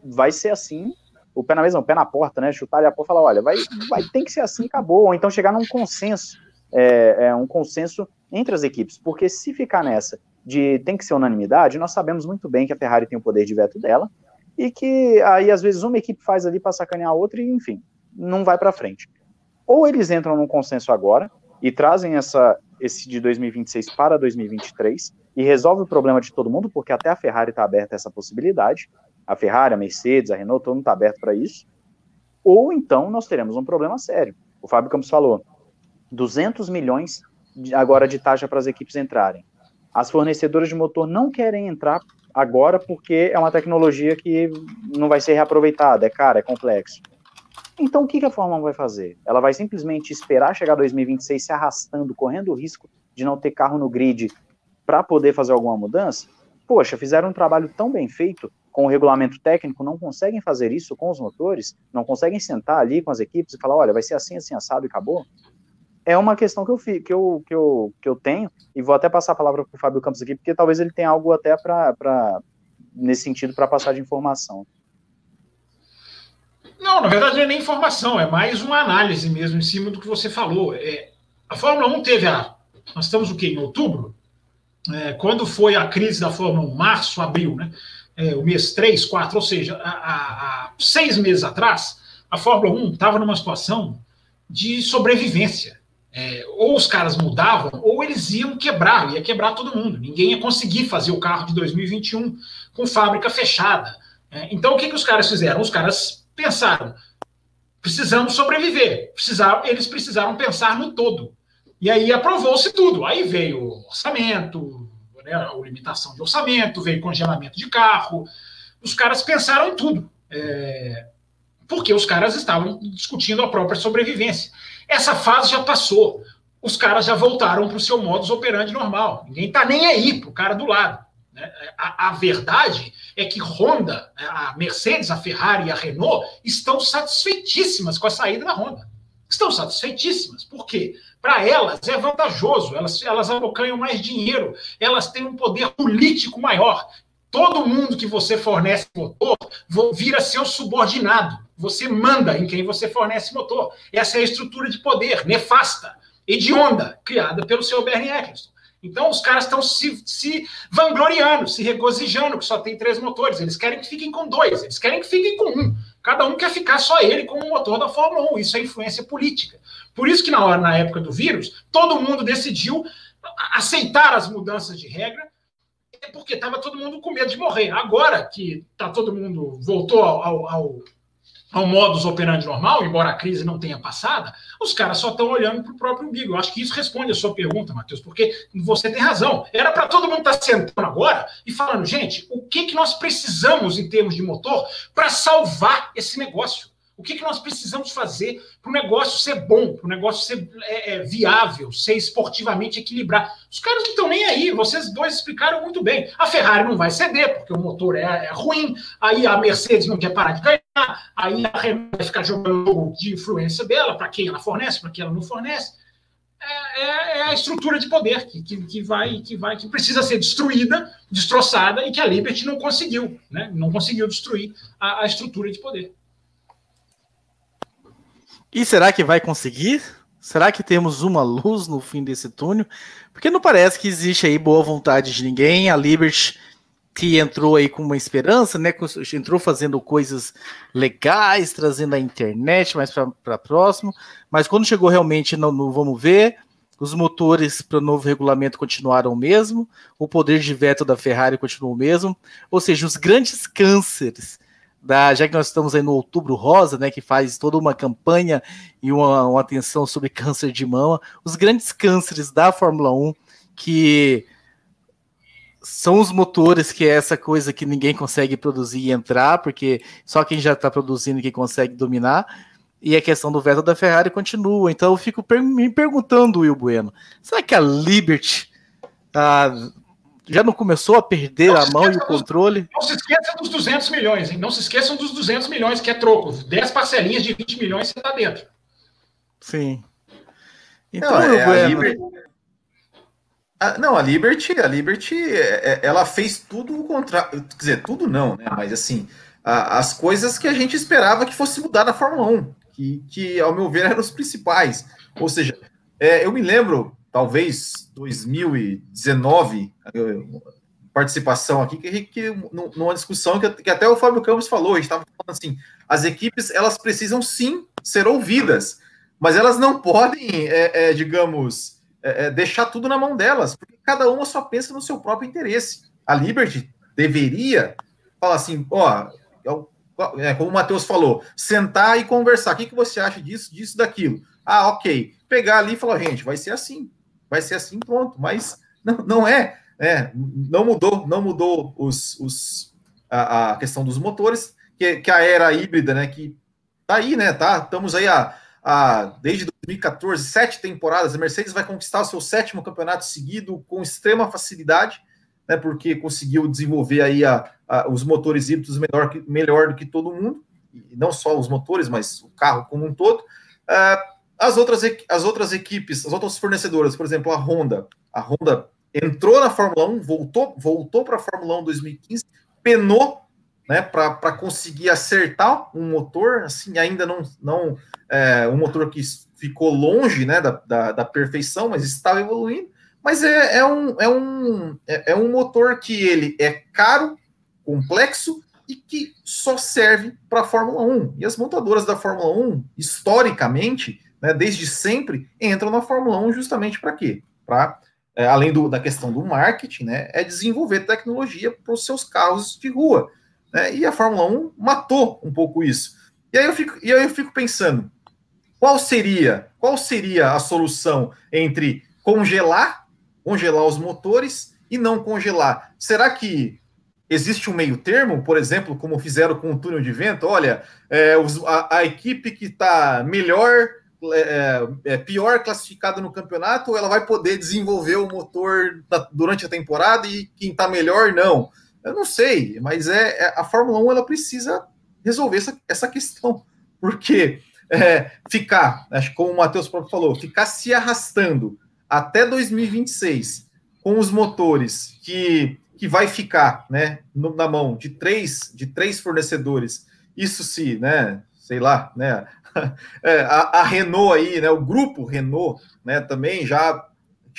vai ser assim, o pé na mesa, não, o pé na porta, né? Chutar ali a porta e falar, olha, vai, vai, tem que ser assim, acabou. Ou então chegar num consenso, é, é, um consenso entre as equipes. Porque se ficar nessa de tem que ser unanimidade, nós sabemos muito bem que a Ferrari tem o poder de veto dela e que aí às vezes uma equipe faz ali para sacanear a outra e enfim, não vai para frente. Ou eles entram num consenso agora e trazem essa esse de 2026 para 2023 e resolve o problema de todo mundo, porque até a Ferrari está aberta a essa possibilidade. A Ferrari, a Mercedes, a Renault, todo mundo está aberto para isso. Ou então nós teremos um problema sério. O Fábio Campos falou: 200 milhões de, agora de taxa para as equipes entrarem. As fornecedoras de motor não querem entrar agora porque é uma tecnologia que não vai ser reaproveitada, é cara, é complexo. Então o que, a Fórmula 1 vai fazer? Ela vai simplesmente esperar chegar 2026 se arrastando, correndo o risco de não ter carro no grid para poder fazer alguma mudança? Poxa, fizeram um trabalho tão bem feito com o regulamento técnico, não conseguem fazer isso com os motores, não conseguem sentar ali com as equipes e falar, olha, vai ser assim, assim, assado e acabou? é uma questão que eu, que eu, que eu, que eu tenho, e vou até passar a palavra para o Fábio Campos aqui, porque talvez ele tenha algo até para nesse sentido para passar de informação. Não, na verdade não é nem informação, é mais uma análise mesmo em cima do que você falou. É, a Fórmula 1 teve a. Nós estamos o quê? Em outubro? É, quando foi a crise da Fórmula 1, março, abril, né? É, o mês 3, 4, ou seja, há seis meses atrás, a Fórmula 1 estava numa situação de sobrevivência. É, ou os caras mudavam, ou eles iam quebrar, ia quebrar todo mundo. Ninguém ia conseguir fazer o carro de 2021 com fábrica fechada. É, então, o que, que os caras fizeram? Os caras pensaram: precisamos sobreviver. Precisaram, eles precisaram pensar no todo. E aí aprovou-se tudo. Aí veio orçamento, né, a limitação de orçamento, veio congelamento de carro. Os caras pensaram em tudo. É, porque os caras estavam discutindo a própria sobrevivência. Essa fase já passou. Os caras já voltaram para o seu modus operandi normal. Ninguém está nem aí para o cara do lado. Né? A, a, verdade é que Honda, né, a Mercedes, a Ferrari e a Renault estão satisfeitíssimas com a saída da Honda. Estão satisfeitíssimas. Por quê? Para elas é vantajoso, elas, elas abocanham mais dinheiro, elas têm um poder político maior. Todo mundo que você fornece motor vira seu subordinado. Você manda em quem você fornece motor. Essa é a estrutura de poder nefasta, hedionda, criada pelo seu Bernie Eccleston. Então, os caras estão se, se vangloriando, se regozijando que só tem três motores. Eles querem que fiquem com dois, eles querem que fiquem com um. Cada um quer ficar só ele com o motor da Fórmula 1. Isso é influência política. Por isso que na hora, na época do vírus, todo mundo decidiu aceitar as mudanças de regra, porque estava todo mundo com medo de morrer. Agora que tá todo mundo voltou ao, ao ao modus operandi normal, embora a crise não tenha passado, os caras só estão olhando para o próprio umbigo. Eu acho que isso responde a sua pergunta, Matheus, porque você tem razão. Era para todo mundo estar tá sentando agora e falando, gente, o que, que nós precisamos em termos de motor para salvar esse negócio? O que, que nós precisamos fazer para o negócio ser bom, para o negócio ser é, é, viável, ser esportivamente equilibrado? Os caras não estão nem aí, vocês dois explicaram muito bem. A Ferrari não vai ceder, porque o motor é, é ruim, aí a Mercedes não quer parar de ganhar, aí a Renault vai ficar jogando jogo de influência dela, para quem ela fornece, para quem ela não fornece. É, é, é, a estrutura de poder que, que, que, vai, que vai, que precisa ser destruída, destroçada, e que a Liberty não conseguiu, né? não conseguiu destruir a, a estrutura de poder. E será que vai conseguir? Será que temos uma luz no fim desse túnel? Porque não parece que existe aí boa vontade de ninguém. A Liberty que entrou aí com uma esperança, né? Entrou fazendo coisas legais, trazendo a internet mais para próximo. Mas quando chegou realmente no, no vamos ver, os motores para o novo regulamento continuaram o mesmo, o poder de veto da Ferrari continuou o mesmo, ou seja, os grandes cânceres da, já que nós estamos aí no Outubro Rosa, né, que faz toda uma campanha e uma, uma atenção sobre câncer de mama, os grandes cânceres da Fórmula 1, que são os motores, que é essa coisa que ninguém consegue produzir e entrar, porque só quem já está produzindo que consegue dominar, e a questão do veto da Ferrari continua. Então eu fico per me perguntando, Will Bueno, será que a Liberty ah, já não começou a perder não a mão e o controle? Não se esqueça dos 200 milhões, hein? Não se esqueçam dos 200 milhões, que é troco. 10 parcelinhas de 20 milhões você está dentro. Sim. Então, não, é, bueno, a Liberty... não, a Liberty, a Liberty, é, é, ela fez tudo o contrário. Quer dizer, tudo não, né? Mas assim, a, as coisas que a gente esperava que fosse mudar na Fórmula 1, que, que ao meu ver (laughs) eram os principais. Ou seja, é, eu me lembro talvez 2019, participação aqui, que, que numa discussão que, que, até o Fábio Campos falou, a gente estava falando assim, as equipes elas precisam sim ser ouvidas, mas elas não podem, é, é, digamos, é, é deixar tudo na mão delas, porque cada uma só pensa no seu próprio interesse. A Liberty deveria falar assim, ó, é, como o Matheus falou, sentar e conversar. O que, que você acha disso, disso, daquilo? Ah, ok. Pegar ali e falar, gente, vai ser assim vai ser assim, pronto. Mas não, não é, é, não mudou, não mudou os, os, a, a questão dos motores, que, que a era híbrida, né, que tá aí, né, tá, estamos aí a, a, desde 2014, sete temporadas, a Mercedes vai conquistar o seu sétimo campeonato seguido com extrema facilidade, né, porque conseguiu desenvolver aí a, a, os motores híbridos melhor, melhor do que todo mundo, e não só os motores, mas o carro como um todo. Uh, as outras, as outras equipes, as outras fornecedoras, por exemplo, a Honda, a Honda entrou na Fórmula 1, voltou, voltou para a Fórmula 1 em 2015, penou né, para conseguir acertar um motor, assim, ainda não, não é, um motor que ficou longe né, da, da, da perfeição, mas estava evoluindo. Mas é, é, um, é, um, é, é um motor que ele é caro, complexo e que só serve para a Fórmula 1. E as montadoras da Fórmula 1, historicamente, né, desde sempre, entram na Fórmula 1 justamente para quê? Para, é, além do, da questão do marketing, né, é desenvolver tecnologia para os seus carros de rua. Né, e a Fórmula 1 matou um pouco isso. E aí eu fico, e aí eu fico pensando, qual seria, qual seria a solução entre congelar, congelar os motores e não congelar? Será que existe um meio termo, por exemplo, como fizeram com o túnel de vento? Olha, é, a, a, equipe que está melhor é, é, pior classificada no campeonato ela vai poder desenvolver o motor da, durante a temporada e quem está melhor não? Eu não sei, mas é, é, a Fórmula 1 ela precisa resolver essa, essa questão, (laughs) porque é, ficar, acho que como o Matheus próprio falou, ficar se arrastando até 2026 com os motores que, que vai ficar né, na mão de três, de três fornecedores, isso se, né, sei lá, né, (laughs) é, a, a, Renault aí, né, o grupo Renault, né, também já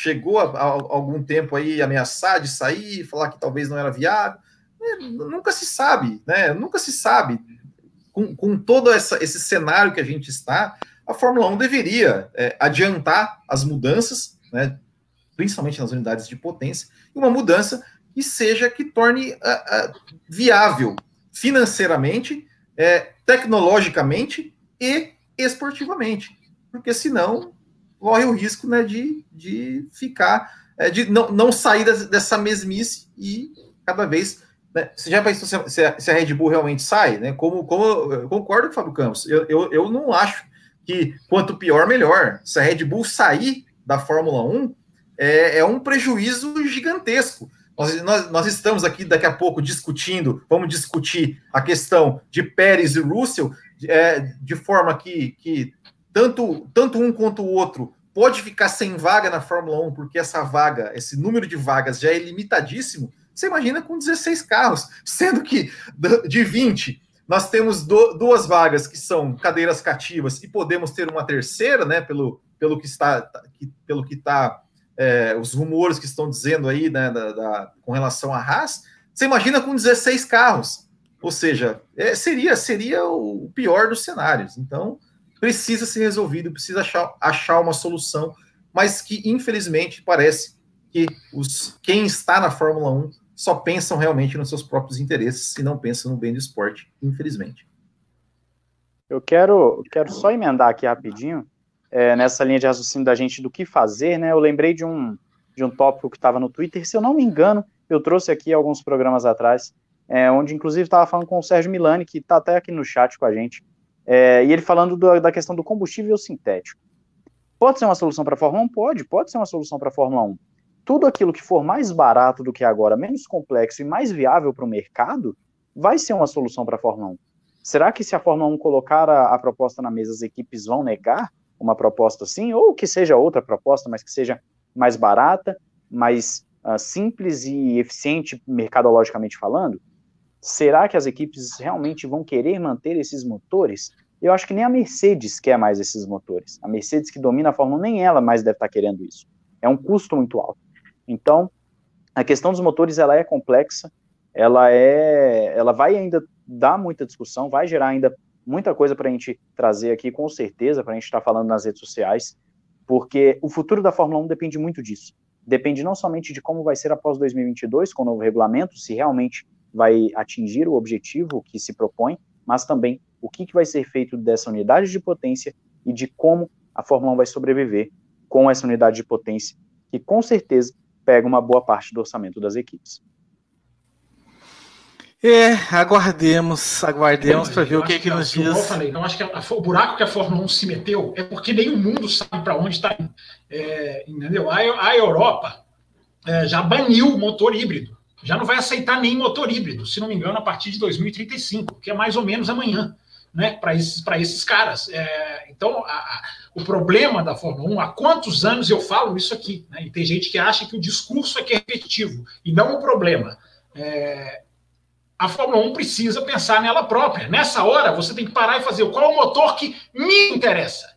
chegou a, a, algum tempo aí ameaçar de sair, falar que talvez não era viável. É, nunca se sabe, né? Nunca se sabe. Com, com todo essa, esse cenário que a gente está, a Fórmula 1 deveria é, adiantar as mudanças, né, principalmente nas unidades de potência, e uma mudança que seja que torne viável financeiramente, é, tecnologicamente e esportivamente, porque senão corre o risco né, de, de ficar, é, de não, não sair dessa mesmice e cada vez. Né, você já pensou se a, se a Red Bull realmente sai? Né? Como, como eu concordo com o Fábio Campos, eu, eu, eu não acho que quanto pior, melhor. Se a Red Bull sair da Fórmula 1, é, é um prejuízo gigantesco. Nós, nós, nós, estamos aqui daqui a pouco discutindo, vamos discutir a questão de Pérez e Russell, é, de forma que, que tanto, tanto um quanto o outro pode ficar sem vaga na Fórmula 1, porque essa vaga, esse número de vagas já é limitadíssimo. Você imagina com 16 carros, (laughs) sendo que de 20 nós temos do, duas vagas que são cadeiras cativas e podemos ter uma terceira, né? Pelo, pelo que está, pelo que está, é, os rumores que estão dizendo aí, né? Da, da, com relação à Haas. Você imagina com 16 carros. Ou seja, é, seria, seria o pior dos cenários. Então, precisa ser resolvido, precisa achar, achar uma solução, mas que, infelizmente, parece que os, quem está na Fórmula 1 só pensam realmente nos seus próprios interesses e não pensam no bem do esporte, infelizmente. Eu quero, quero só emendar aqui rapidinho, é, nessa linha de raciocínio da gente do que fazer, né? Eu lembrei de um, de um tópico que estava no Twitter, se eu não me engano, eu trouxe aqui alguns programas atrás, é, onde inclusive estava falando com o Sérgio Milani, que está até aqui no chat com a gente, é, e ele falando do, da questão do combustível sintético. Pode ser uma solução para a Fórmula 1? Pode, pode ser uma solução para a Fórmula 1. Tudo aquilo que for mais barato do que agora, menos complexo e mais viável para o mercado, vai ser uma solução para a Fórmula 1. Será que se a Fórmula 1 colocar a, a proposta na mesa, as equipes vão negar uma proposta assim? Ou que seja outra proposta, mas que seja mais barata, mais uh, simples e eficiente mercadologicamente falando? Será que as equipes realmente vão querer manter esses motores? Eu acho que nem a Mercedes quer mais esses motores. A Mercedes que domina a Fórmula 1, nem ela mais deve estar querendo isso. É um custo muito alto. Então, a questão dos motores ela é complexa, ela é, ela vai ainda dar muita discussão, vai gerar ainda muita coisa para a gente trazer aqui, com certeza, para a gente estar tá falando nas redes sociais, porque o futuro da Fórmula 1 depende muito disso. Depende não somente de como vai ser após 2022, com o novo regulamento, se realmente vai atingir o objetivo que se propõe, mas também o que, que vai ser feito dessa unidade de potência e de como a Fórmula 1 vai sobreviver com essa unidade de potência, que com certeza pega uma boa parte do orçamento das equipes. É, aguardemos, aguardemos para ver o que, que, que nos diz. Eu falei, então acho que a, o buraco que a Fórmula 1 se meteu é porque nem o mundo sabe para onde está indo. É, entendeu? A, a Europa é, já baniu o motor híbrido. Já não vai aceitar nem motor híbrido, se não me engano, a partir de 2035, que é mais ou menos amanhã, né? Para esses, esses caras. É, então, a, a, o problema da Fórmula 1, há quantos anos eu falo isso aqui? Né? E tem gente que acha que o discurso é que é repetitivo, e não o problema. É, a Fórmula 1 precisa pensar nela própria. Nessa hora, você tem que parar e fazer qual é o motor que me interessa.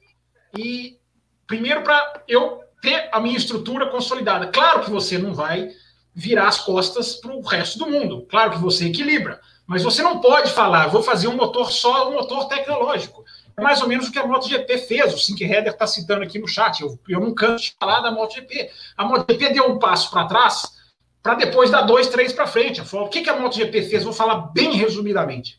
E, primeiro, para eu ter a minha estrutura consolidada. Claro que você não vai virar as costas para o resto do mundo. Claro que você equilibra. Mas você não pode falar, vou fazer um motor só, um motor tecnológico. É mais ou menos o que a MotoGP fez. O Sink Header está citando aqui no chat. Eu, eu não canso de falar da MotoGP. A MotoGP deu um passo para trás para depois dar dois, três para frente. O que, que a MotoGP fez? Vou falar bem resumidamente.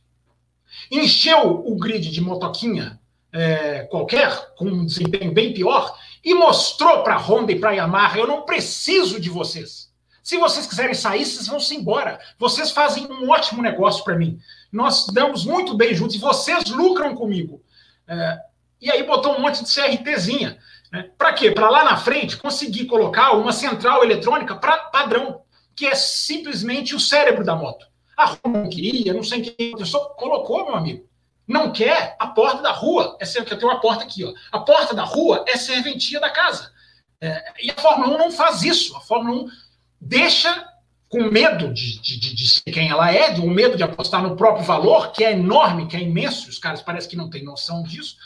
Encheu o grid de motoquinha é, qualquer, com um desempenho bem pior, e mostrou para a Honda e para a Yamaha: eu não preciso de vocês. Se vocês quiserem sair, vocês vão se embora. Vocês fazem um ótimo negócio para mim. Nós damos muito bem juntos e vocês lucram comigo. É, e aí botou um monte de CRTzinha. Né? Para quê? Para lá na frente conseguir colocar uma central eletrônica pra, padrão que é simplesmente o cérebro da moto. A rua não queria, não sei quem só colocou, meu amigo. Não quer a porta da rua. É que eu tenho uma porta aqui, ó. A porta da rua é serventia da casa. É, e a Fórmula 1 não faz isso. A Fórmula 1 deixa com medo de, de, de, ser quem ela é, com medo de apostar no próprio valor, que é enorme, que é imenso, os caras parecem que não têm noção disso.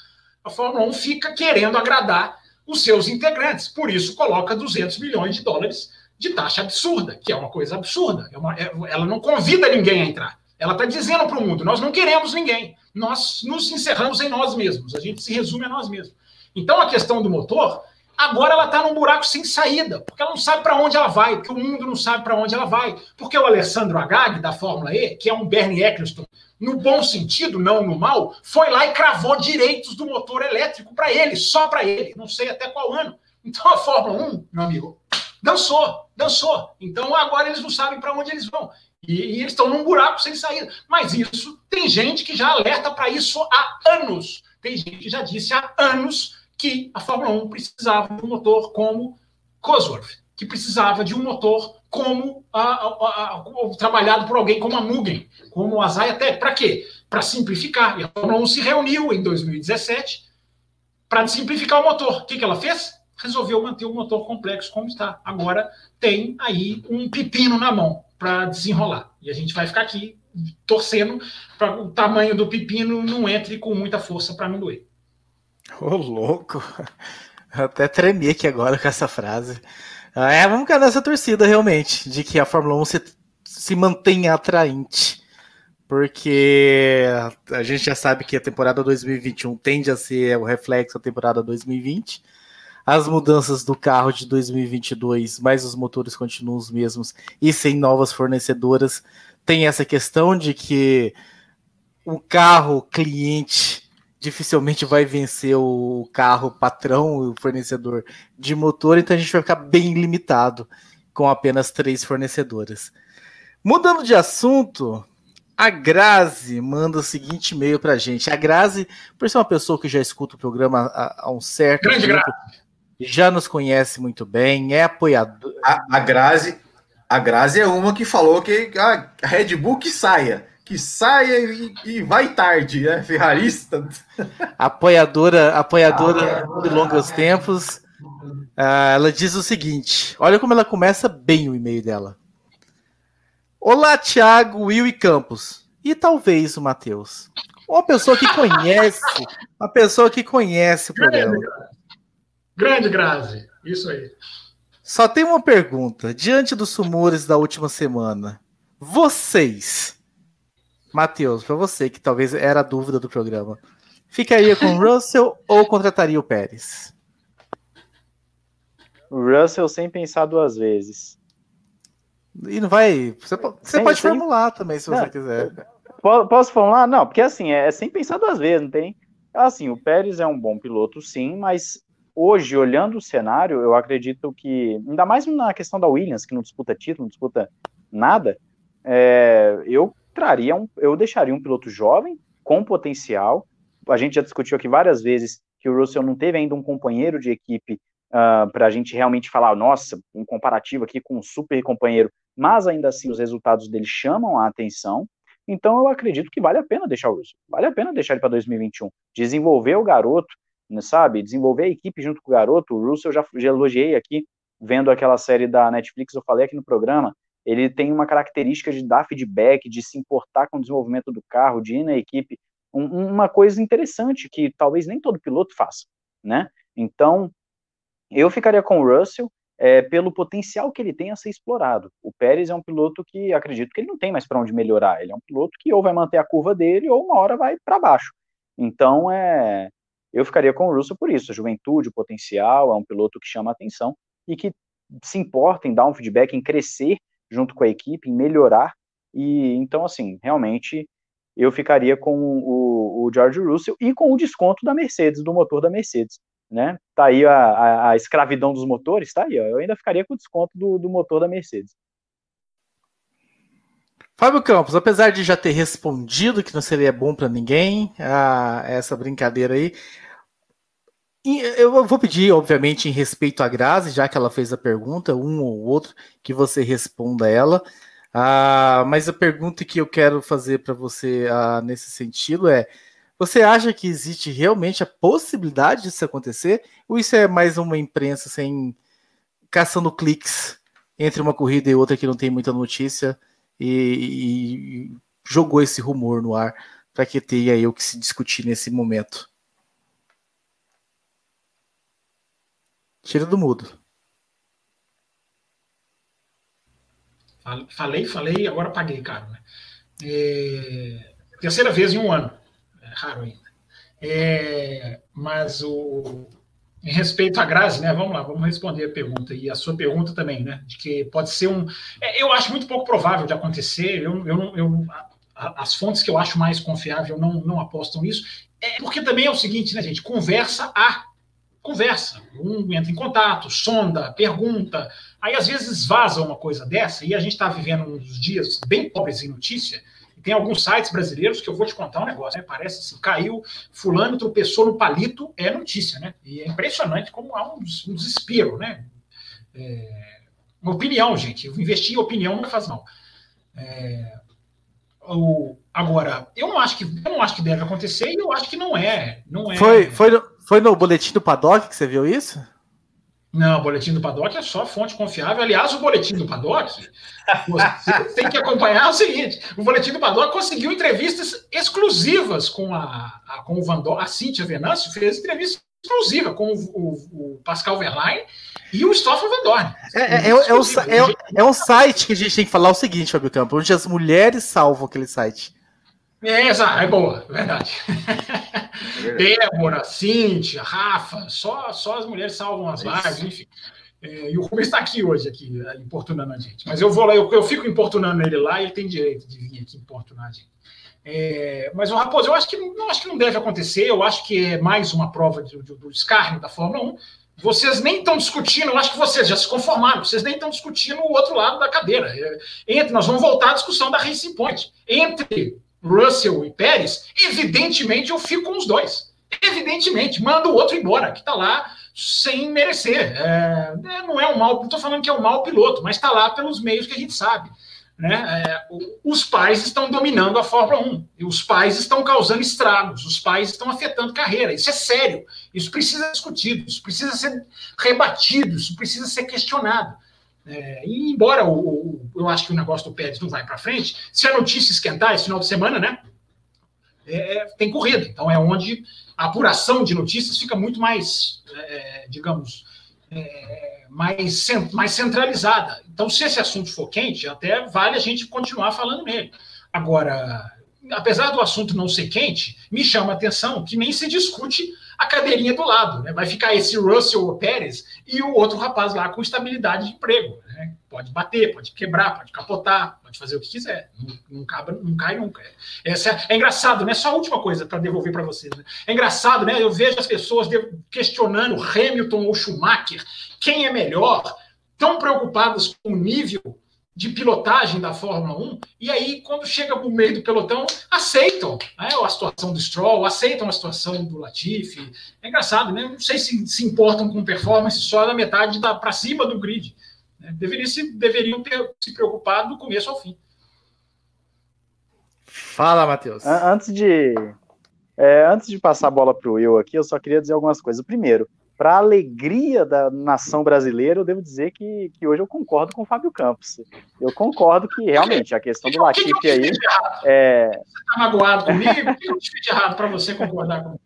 A Fórmula 1 fica querendo agradar os seus integrantes. Por isso, coloca 200 milhões de dólares de taxa absurda, que é uma coisa absurda. É uma, é, ela não convida ninguém a entrar. Ela está dizendo para o mundo: nós não queremos ninguém. Nós nos encerramos em nós mesmos. A gente se resume a nós mesmos. Então a questão do motor, agora ela está num buraco sem saída, porque ela não sabe para onde ela vai, porque o mundo não sabe para onde ela vai. Porque o Alessandro Agag, da Fórmula E, que é um Bernie Eccleston, no bom sentido, não no mal, foi lá e cravou direitos do motor elétrico para ele, só para ele. Não sei até qual ano. Então a Fórmula 1, meu amigo, dançou, dançou. Então agora eles não sabem para onde eles vão. E, e eles estão num buraco sem saída. Mas isso tem gente que já alerta para isso há anos. Tem gente que já disse há anos que a Fórmula 1 precisava de um motor como Cosworth, que precisava de um motor como a, a, a, trabalhado por alguém como a Mugen, como a Zaya Tech. Para quê? Para simplificar. E a Fórmula 1 se reuniu em 2017 para simplificar o motor. O que, que ela fez? resolveu manter o motor complexo como está. Agora tem aí um pepino na mão para desenrolar. E a gente vai ficar aqui torcendo para o tamanho do pepino não entre com muita força para não doer. Ô, louco! Eu até tremi aqui agora com essa frase. Ah, é, vamos ficar nessa torcida realmente, de que a Fórmula 1 se, se mantenha atraente. Porque a gente já sabe que a temporada 2021 tende a ser o reflexo da temporada 2020 as mudanças do carro de 2022, mas os motores continuam os mesmos e sem novas fornecedoras. Tem essa questão de que o carro cliente dificilmente vai vencer o carro patrão, o fornecedor de motor, então a gente vai ficar bem limitado com apenas três fornecedoras. Mudando de assunto, a Grazi manda o seguinte e-mail pra gente. A Grazi, por ser uma pessoa que já escuta o programa há, há um certo Grande tempo, Grazi. já nos conhece muito bem, é apoiador. A, a Grazi, a Grazi é uma que falou que a Red Bull que saia. Que saia e, e vai tarde, né? Ferrarista. apoiadora, apoiadora de longos tempos. Ah, ela diz o seguinte: olha como ela começa bem o e-mail dela. Olá, Thiago, Will e Campos. E talvez o Matheus. Uma pessoa que conhece, uma pessoa que conhece o programa. Grande Grazi. Isso aí. Só tem uma pergunta. Diante dos rumores da última semana, vocês, Matheus, para você que talvez era a dúvida do programa, ficaria com o Russell ou contrataria o Pérez? Russell sem pensar duas vezes. E não vai. Você, po- você Sem- pode sem- formular também, se você Não, quiser. Po- Posso falar? Não, porque assim, é, é sem pensar duas vezes, não tem? Assim, o Pérez é um bom piloto, sim, mas hoje, olhando o cenário, eu acredito que, ainda mais na questão da Williams, que não disputa título, não disputa nada, é, eu traria um, eu deixaria um piloto jovem, com potencial. A gente já discutiu aqui várias vezes que o Russell não teve ainda um companheiro de equipe para a gente realmente falar, nossa, um comparativo aqui com um super companheiro, mas ainda assim os resultados dele chamam a atenção. Então eu acredito que vale a pena deixar o Russell. Vale a pena deixar ele para 2021. Desenvolver o garoto, né, sabe? Desenvolver a equipe junto com o garoto. O Russell já, já elogiei aqui, vendo aquela série da Netflix, eu falei aqui no programa. Ele tem uma característica de dar feedback, de se importar com o desenvolvimento do carro, de ir na equipe. Um- uma coisa interessante que talvez nem todo piloto faça, né? Então, eu ficaria com o Russell é, pelo potencial que ele tem a ser explorado. O Pérez é um piloto que acredito que ele não tem mais para onde melhorar. Ele é um piloto que ou vai manter a curva dele ou uma hora vai para baixo. Então, é, eu ficaria com o Russell por isso. A juventude, o potencial, é um piloto que chama atenção e que se importa em dar um feedback, em crescer junto com a equipe, em melhorar. E então, assim, realmente eu ficaria com o, o George Russell e com o desconto da Mercedes, do motor da Mercedes né? Tá aí a, a, a escravidão dos motores, tá aí, ó. Eu ainda ficaria com o desconto do, do motor da Mercedes. Fábio Campos, apesar de já ter respondido que não seria bom para ninguém a essa brincadeira aí, e eu vou pedir, obviamente, em respeito à Grazi, já que ela fez a pergunta, um ou outro, que você responda ela. Ah, mas a pergunta que eu quero fazer para você ah, nesse sentido é: você acha que existe realmente a possibilidade disso acontecer? Ou isso é mais uma imprensa sem caçando cliques entre uma corrida e outra que não tem muita notícia e, e jogou esse rumor no ar para que tenha aí o que se discutir nesse momento? Tira do mudo. Falei, falei, agora paguei, caro. Né? É, terceira vez em um ano. É raro ainda. É, mas o, em respeito à Grazi, né? Vamos lá, vamos responder a pergunta e a sua pergunta também, né? De que pode ser um. É, eu acho muito pouco provável de acontecer. Eu, eu, eu, as fontes que eu acho mais confiável não, não apostam nisso. É porque também é o seguinte, né, gente? Conversa a conversa. Um entra em contato, sonda, pergunta. Aí às vezes vaza uma coisa dessa e a gente está vivendo uns dias bem pobres em notícia. E tem alguns sites brasileiros que eu vou te contar um negócio, né? Parece assim, caiu, fulano tropeçou no palito, é notícia, né? E é impressionante como há um, um desespero, né? É, uma opinião, gente. Investir em opinião não faz mal. É, o, agora, eu não acho que eu não acho que deve acontecer e eu acho que não é. Não é. Foi, foi, foi no boletim do Paddock que você viu isso? Não, o boletim do Paddock é só fonte confiável. Aliás, o boletim do Paddock, você (laughs) tem que acompanhar o seguinte: o boletim do Paddock conseguiu entrevistas exclusivas com a, a com o Van Dorn, a Cíntia Venâncio fez entrevista exclusiva com o, o, o Pascal Verlaine e o Stoffel Van Dorn. É, é, é, é, um, é, um site que a gente tem que falar o seguinte, Fábio Campo, onde as mulheres salvam aquele site. É, exato, é boa, verdade. É Débora, Cíntia, Rafa, só, só as mulheres salvam as lives, enfim. É, e o Rubens está aqui hoje, aqui, é, importunando a gente. Mas eu vou lá, eu, eu fico importunando ele lá e ele tem direito de vir aqui importunar a gente. É, mas, o Raposo, eu acho que, não, acho que não deve acontecer, eu acho que é mais uma prova de, de, do escárnio da Fórmula 1. Vocês nem estão discutindo, eu acho que vocês já se conformaram, vocês nem estão discutindo o outro lado da cadeira. É, entre, nós vamos voltar à discussão da Racing Point. Entre Russell e Pérez, evidentemente eu fico com os dois. Evidentemente, manda o outro embora, que está lá sem merecer. É, é, não é um mal, estou falando que é um mau piloto, mas está lá pelos meios que a gente sabe. Né? É, os pais estão dominando a Fórmula 1, e os pais estão causando estragos, os pais estão afetando carreira. Isso é sério, isso precisa ser discutido, isso precisa ser rebatido, isso precisa ser questionado. É, embora o, o, eu acho que o negócio do Pérez não vai para frente, se a notícia esquentar esse final de semana, né? É, tem corrida. Então é onde a apuração de notícias fica muito mais, é, digamos, é, mais, mais centralizada. Então, se esse assunto for quente, até vale a gente continuar falando nele. Agora, apesar do assunto não ser quente, me chama a atenção que nem se discute a cadeirinha do lado. Né? Vai ficar esse Russell Pérez e o outro rapaz lá com estabilidade de emprego. Né? Pode bater, pode quebrar, pode capotar, pode fazer o que quiser. Não, não, cabe, não cai nunca. Essa é, é engraçado, né? Só a última coisa para devolver para vocês. Né? É engraçado, né? Eu vejo as pessoas questionando Hamilton ou Schumacher, quem é melhor, tão preocupadas com o nível de pilotagem da Fórmula 1, e aí, quando chega no meio do pelotão, aceitam né, a situação do Stroll, aceitam a situação do Latifi. É engraçado, né? Não sei se se importam com performance só da metade para cima do grid. Né? Deveriam, se, deveriam ter se preocupado do começo ao fim. Fala, Matheus. Antes de, é, antes de passar a bola para o Will aqui, eu só queria dizer algumas coisas. Primeiro, para alegria da nação brasileira, eu devo dizer que, que hoje eu concordo com o Fábio Campos. Eu concordo que realmente a questão do Latifi aí. É... Você está magoado comigo? O que eu fiz de errado para você concordar comigo?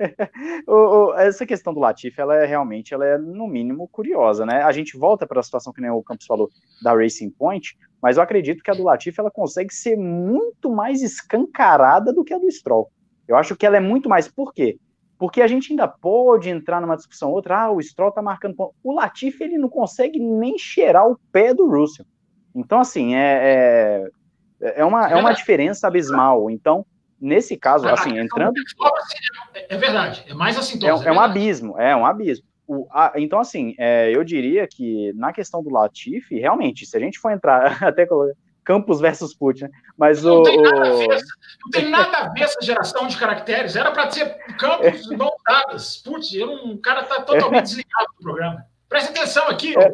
(laughs) essa questão do Latifi, ela é realmente, ela é no mínimo curiosa, né? A gente volta para a situação que nem o Campos falou da Racing Point, mas eu acredito que a do Latifi ela consegue ser muito mais escancarada do que a do Stroll. Eu acho que ela é muito mais. Por quê? Porque a gente ainda pode entrar numa discussão outra, ah, o Stroll tá marcando ponto. O Latifi, ele não consegue nem cheirar o pé do Russell. Então, assim, é, é, é, uma, é uma diferença abismal. Então, nesse caso, assim, entrando... É verdade, é mais assim. É, é, um abismo, é um abismo. O, a, então, assim, é, eu diria que na questão do Latifi, realmente, se a gente for entrar, (laughs) até Campos versus Putin, né? Mas não o. Tem nada a ver, não tem nada a ver essa geração de caracteres. Era para ser Campos (laughs) e não dadas. Putz, um cara está totalmente desligado do programa. Presta atenção aqui, é,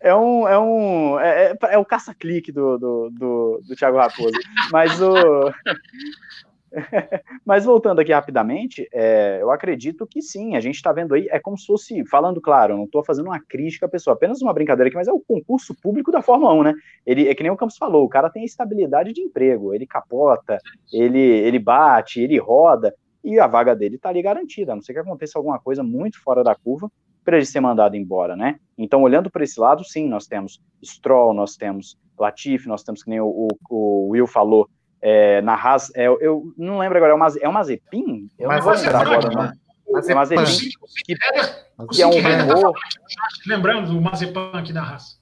é um. É, um é, é, é o caça-clique do, do, do, do Thiago Raposo. Mas o. (laughs) (laughs) Mas voltando aqui rapidamente, é, eu acredito que sim, a gente está vendo aí, é como se fosse, falando claro, não estou fazendo uma crítica à pessoa, apenas uma brincadeira aqui, mas é o concurso público da Fórmula 1, né? Ele, é que nem o Campos falou, o cara tem estabilidade de emprego, ele capota, ele, ele bate, ele roda, e a vaga dele está ali garantida, a não ser que aconteça alguma coisa muito fora da curva para ele ser mandado embora, né? Então, olhando por esse lado, sim, nós temos Stroll, nós temos Latifi, nós temos, que nem o, o, o Will falou, é, na Haas, é, eu não lembro agora, é uma, é uma Mazepin? Eu Mas não vou lembrar agora, não. É Mazepin, que, que é um rumor... Lembrando do Mazepin aqui da Haas.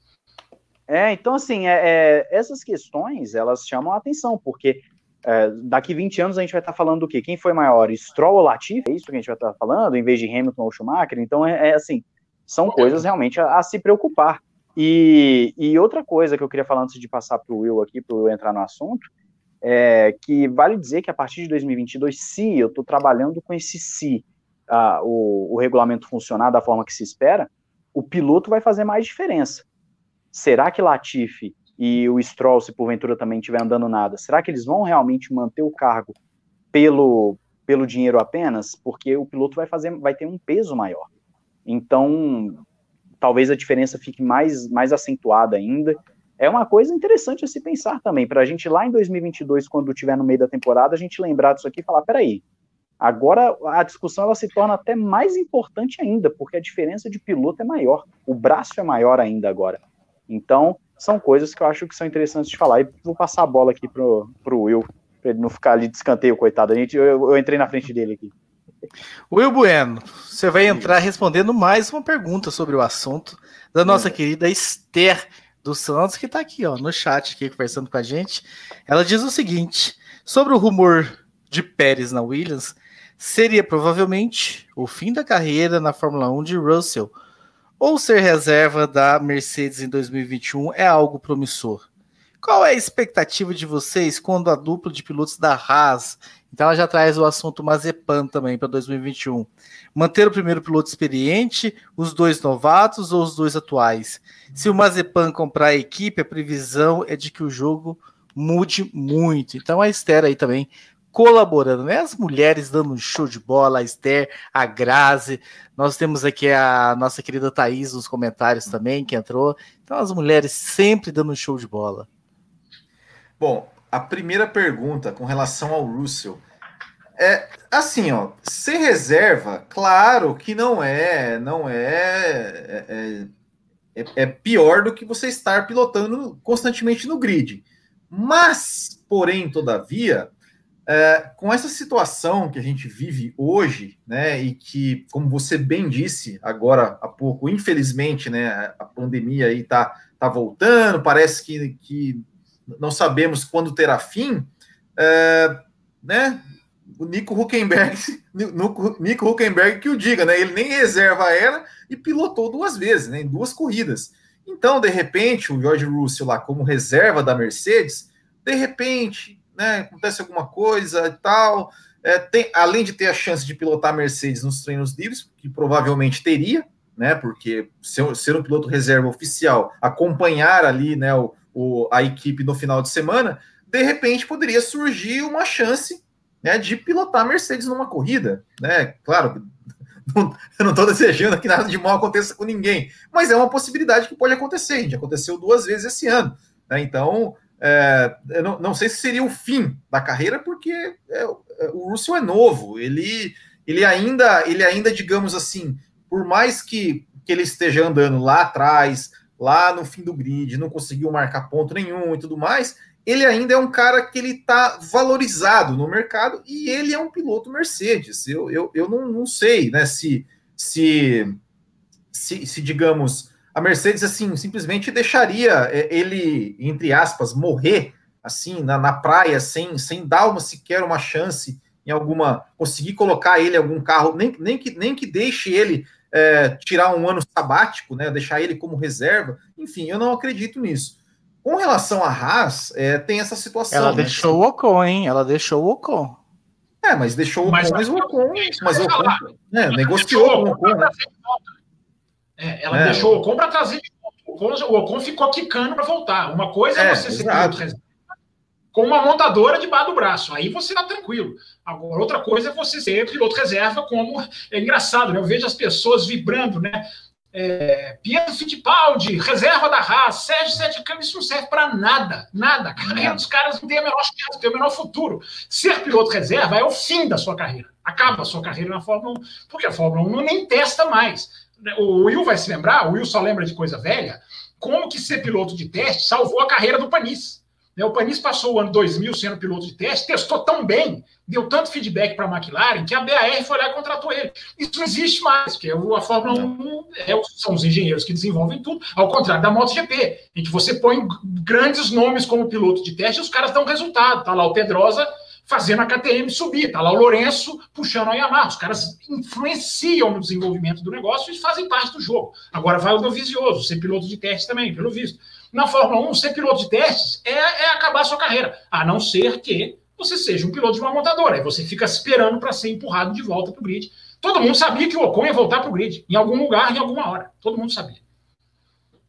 É, então, assim, é, é, essas questões, elas chamam a atenção, porque é, daqui 20 anos a gente vai estar falando do quê? Quem foi maior, Stroll ou Latifi? É isso que a gente vai estar falando, em vez de Hamilton ou Schumacher? Então, é, é assim, são coisas realmente a, a se preocupar. E, e, outra coisa que eu queria falar antes de passar para o Will aqui, para o Will entrar no assunto, é, que vale dizer que a partir de 2022, se eu estou trabalhando com esse se o, o regulamento funcionar da forma que se espera, o piloto vai fazer mais diferença. Será que Latifi e o Stroll, se porventura também estiver andando nada, será que eles vão realmente manter o cargo pelo, pelo dinheiro apenas? Porque o piloto vai fazer, vai ter um peso maior. Então, talvez a diferença fique mais, mais acentuada ainda é uma coisa interessante a se pensar também, para a gente lá em 2022, quando estiver no meio da temporada, a gente lembrar disso aqui e falar, peraí, agora a discussão ela se torna até mais importante ainda, porque a diferença de piloto é maior, o braço é maior ainda agora. Então, são coisas que eu acho que são interessantes de falar, e vou passar a bola aqui pro, pro Will Pra ele não ficar ali de escanteio, coitado. A gente, eu, eu entrei na frente dele aqui. Will Bueno, você vai entrar respondendo mais uma pergunta sobre o assunto da nossa querida Esther dos Santos, que está aqui ó, no chat, aqui, conversando com a gente. Ela diz o seguinte: sobre o rumor de Pérez na Williams, seria provavelmente o fim da carreira na Fórmula 1 de Russell, ou ser reserva da Mercedes em 2021 é algo promissor. Qual é a expectativa de vocês quando a dupla de pilotos da Haas então ela já traz o assunto Mazepan também para 2021. Manter o primeiro piloto experiente, os dois novatos ou os dois atuais? Se o Mazepan comprar a equipe, a previsão é de que o jogo mude muito. Então a Esther aí também colaborando, né? As mulheres dando um show de bola, a Esther, a Grazi. Nós temos aqui a nossa querida Thaís nos comentários também, que entrou. Então as mulheres sempre dando um show de bola. Bom, a primeira pergunta com relação ao Russell. É assim, ó, ser reserva, claro que não é, não é, é, é, é pior do que você estar pilotando constantemente no grid. Mas, porém, todavia, é, com essa situação que a gente vive hoje, né, e que, como você bem disse agora há pouco, infelizmente, né, a pandemia aí tá, tá voltando, parece que, que não sabemos quando terá fim, é, né? O Nico Huckenberg, (laughs) Nico Huckenberg que o diga, né? Ele nem reserva era e pilotou duas vezes, né? Em duas corridas. Então, de repente, o George Russell lá como reserva da Mercedes, de repente, né? Acontece alguma coisa e tal. É, tem, além de ter a chance de pilotar a Mercedes nos treinos livres, que provavelmente teria, né? Porque ser, ser um piloto reserva oficial, acompanhar ali, né? O, o, a equipe no final de semana, de repente poderia surgir uma chance né, de pilotar a Mercedes numa corrida. Né? Claro, não, (laughs) eu não estou desejando que nada de mal aconteça com ninguém, mas é uma possibilidade que pode acontecer. Já aconteceu duas vezes esse ano. Né? Então, é, eu não, não, sei se seria o fim da carreira, porque é, é, o Russell é novo, ele, ele, ainda, ele ainda, digamos assim, por mais que, que ele esteja andando lá atrás, lá no fim do grid, não conseguiu marcar ponto nenhum e tudo mais, ele ainda é um cara que ele está valorizado no mercado e ele é um piloto Mercedes. Eu, eu, eu não, não sei né, se, se, se, se, digamos, a Mercedes assim simplesmente deixaria é, ele, entre aspas, morrer assim na, na praia sem, sem dar uma, sequer uma chance em alguma. conseguir colocar ele em algum carro, nem, nem, que, nem que deixe ele é, tirar um ano sabático, né, deixar ele como reserva. Enfim, eu não acredito nisso. Com relação a Haas, é, tem essa situação. Ela né? deixou o Ocon, hein? Ela deixou o Ocon. É, mas deixou o Ocon, mas o Ocon, mas o Ocon né, negociou com o Ocon. Né? É, ela é. deixou o Ocon para trazer de volta. O Ocon ficou quicando para voltar. Uma coisa é, é você ser com uma montadora debaixo do braço. Aí você está tranquilo. Agora, outra coisa é você ser piloto reserva, como é engraçado, né? Eu vejo as pessoas vibrando, né? É, Pietro Fittipaldi, reserva da Haas, Sérgio Sete Câmara, isso não serve para nada, nada. A carreira dos caras não tem a menor chance, tem o menor futuro. Ser piloto reserva é o fim da sua carreira. Acaba a sua carreira na Fórmula 1, porque a Fórmula 1 não nem testa mais. O Will vai se lembrar, o Will só lembra de coisa velha, como que ser piloto de teste salvou a carreira do Panis. Né, o Panis passou o ano 2000 sendo piloto de teste, testou tão bem, deu tanto feedback para a McLaren, que a BAR foi lá e contratou ele. Isso não existe mais, porque a Fórmula 1 é, são os engenheiros que desenvolvem tudo, ao contrário da MotoGP, em que você põe grandes nomes como piloto de teste e os caras dão resultado. Está lá o Pedrosa fazendo a KTM subir, está lá o Lourenço puxando a Yamaha. Os caras influenciam no desenvolvimento do negócio e fazem parte do jogo. Agora vai o meu visioso, ser piloto de teste também, pelo visto. Na Fórmula 1, ser piloto de testes é, é acabar a sua carreira, a não ser que você seja um piloto de uma montadora. Aí você fica esperando para ser empurrado de volta para o grid. Todo mundo sabia que o Ocon ia voltar para o grid, em algum lugar, em alguma hora. Todo mundo sabia.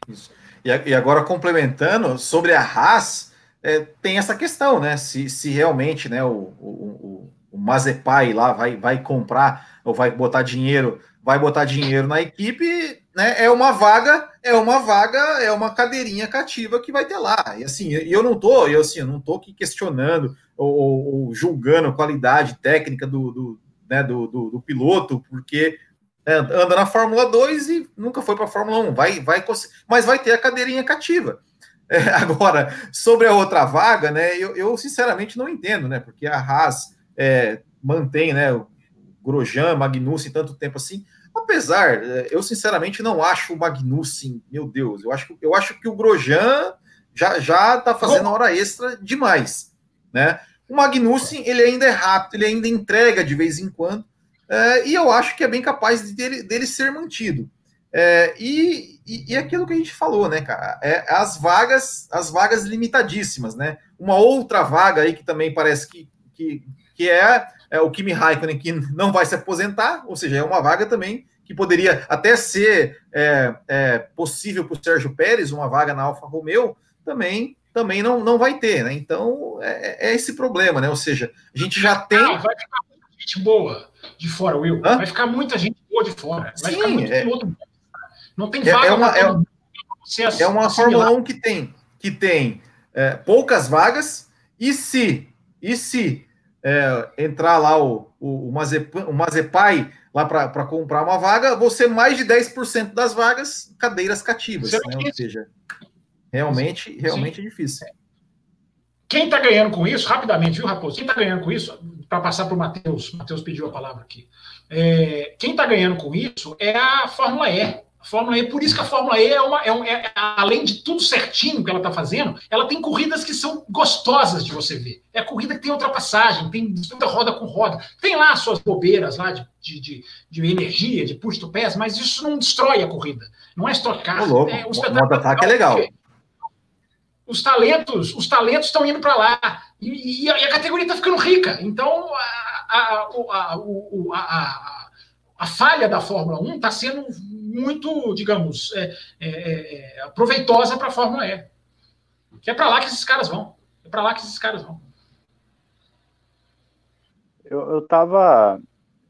Isso. E agora, complementando, sobre a Haas, é, tem essa questão, né? Se, se realmente né, o, o, o, o Mazepai lá vai, vai comprar ou vai botar dinheiro, vai botar dinheiro na equipe, né, é uma vaga, é uma vaga, é uma cadeirinha cativa que vai ter lá. E assim, eu não tô, eu assim, eu não tô aqui questionando ou, ou julgando a qualidade técnica do, do, né, do, do, do piloto, porque é, anda na Fórmula 2 e nunca foi para a Fórmula 1, vai, vai, mas vai ter a cadeirinha cativa. É, (laughs) agora, sobre a outra vaga, né? Eu, eu, sinceramente não entendo, né? Porque a Haas é, mantém, né? O Grosjean, Magnussen tanto tempo assim. Apesar, é, eu sinceramente não acho o Magnussen, meu Deus, eu acho, eu acho que o Grosjean já já tá fazendo hora extra demais, né? O Magnussen, ele ainda é rápido, ele ainda entrega de vez em quando, é, e eu acho que é bem capaz dele, dele ser mantido. É, e, e, e, aquilo que a gente falou, né, cara? É, as vagas, as vagas limitadíssimas, né? Uma outra vaga aí que também parece que, que, que é, é o Kimi Raikkonen, que não vai se aposentar, ou seja, é uma vaga também que poderia até ser é, é, possível para o Sérgio Pérez, uma vaga na Alfa Romeo, também também não, não vai ter, né? Então é, é esse problema, né? Ou seja, a gente já tem. Ah, vai ficar muita gente boa de fora, Will. Hã? Vai ficar muita gente boa de fora. Vai Sim, ficar muito é... piloto Não tem vaga. É, é uma, é, é uma Fórmula 1 que tem, que tem é, poucas vagas, e se, e se é, entrar lá o, o, o, Mazepai, o Mazepai lá para comprar uma vaga, você mais de 10% das vagas cadeiras cativas, né? Ou seja, Realmente, realmente Sim. é difícil. Quem está ganhando com isso, rapidamente, viu, Raposo? Quem está ganhando com isso, para passar para o Matheus, Matheus pediu a palavra aqui. É, quem está ganhando com isso é a Fórmula E. A Fórmula E, por isso que a Fórmula E é uma. É um, é, além de tudo certinho que ela está fazendo, ela tem corridas que são gostosas de você ver. É a corrida que tem ultrapassagem, tem disputa roda com roda. Tem lá suas bobeiras lá de, de, de, de energia, de push to pass, mas isso não destrói a corrida. Não é Stock Car. É, o espetáculo é legal os talentos os talentos estão indo para lá e, e, a, categoria está ficando rica. Então a, a, a, a, falha da Fórmula 1 está sendo muito, digamos, é, é, é, proveitosa para a Fórmula E. Que é para lá que esses caras vão. É para lá que esses caras vão. Eu, estava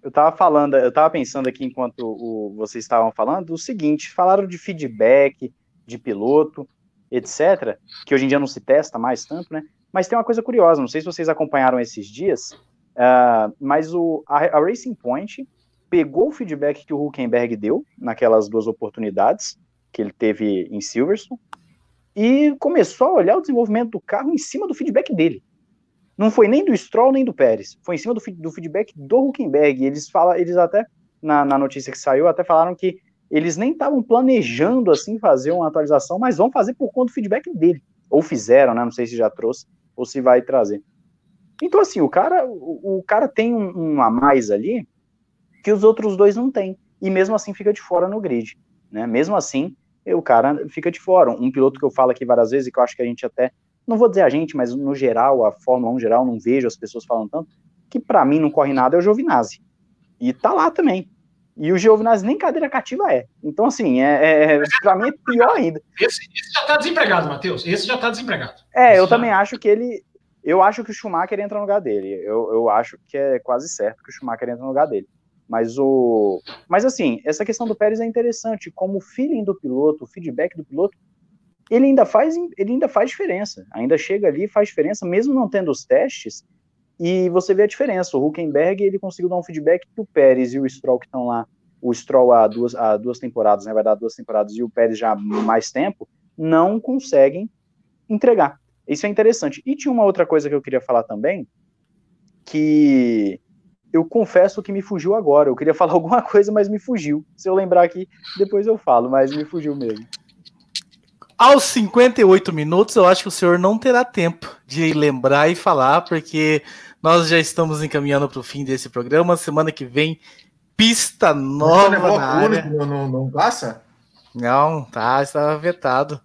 eu tava falando, eu tava pensando aqui enquanto o, vocês estavam falando o seguinte: falaram de feedback de piloto etc., que hoje em dia não se testa mais tanto, né? Mas tem uma coisa curiosa, não sei se vocês acompanharam esses dias, uh, mas o, a, a, Racing Point pegou o feedback que o Huckenberg deu naquelas duas oportunidades que ele teve em Silverstone e começou a olhar o desenvolvimento do carro em cima do feedback dele. Não foi nem do Stroll nem do Pérez, foi em cima do, do feedback do Huckenberg. Eles falam, eles até na, na notícia que saiu até falaram que eles nem estavam planejando assim fazer uma atualização, mas vão fazer por conta do feedback dele. Ou fizeram, né? Não sei se já trouxe ou se vai trazer. Então, assim, o cara, o, o cara tem um, um, a mais ali que os outros dois não têm. E mesmo assim fica de fora no grid. Né? Mesmo assim, o cara fica de fora. Um piloto que eu falo aqui várias vezes, e que eu acho que a gente até. Não vou dizer a gente, mas no geral, a Fórmula 1 geral, não vejo as pessoas falando tanto, que para mim não corre nada é o Giovinazzi. E tá lá também. E o Giovinazzi nem cadeira cativa é. Então, assim, é, é para mim é pior ainda. Esse, esse já está desempregado, Matheus. Esse já está desempregado. É, esse eu já... também acho que ele. Eu acho que o Schumacher entra no lugar dele. Eu, eu acho que é quase certo que o Schumacher entra no lugar dele. Mas o. Mas assim, essa questão do Pérez é interessante. Como o feeling do piloto, o feedback do piloto, ele ainda faz, ele ainda faz diferença. Ainda chega ali faz diferença, mesmo não tendo os testes, e você vê a diferença. O Huckenberg ele conseguiu dar um feedback que o Pérez e o Stroll que estão lá, o Stroll há duas, há duas temporadas, né, vai dar duas temporadas, e o Pérez já há mais tempo, não conseguem entregar. Isso é interessante. E tinha uma outra coisa que eu queria falar também, que eu confesso que me fugiu agora. Eu queria (laughs) falar alguma coisa, mas me fugiu. Se eu lembrar aqui, depois eu falo, mas me fugiu mesmo. Aos 58 minutos, eu acho que o senhor não terá tempo de lembrar e falar, porque nós já estamos encaminhando para o fim desse programa. Semana que vem, pista nova na área. Não, não, não passa? Não, tá, estava vetado.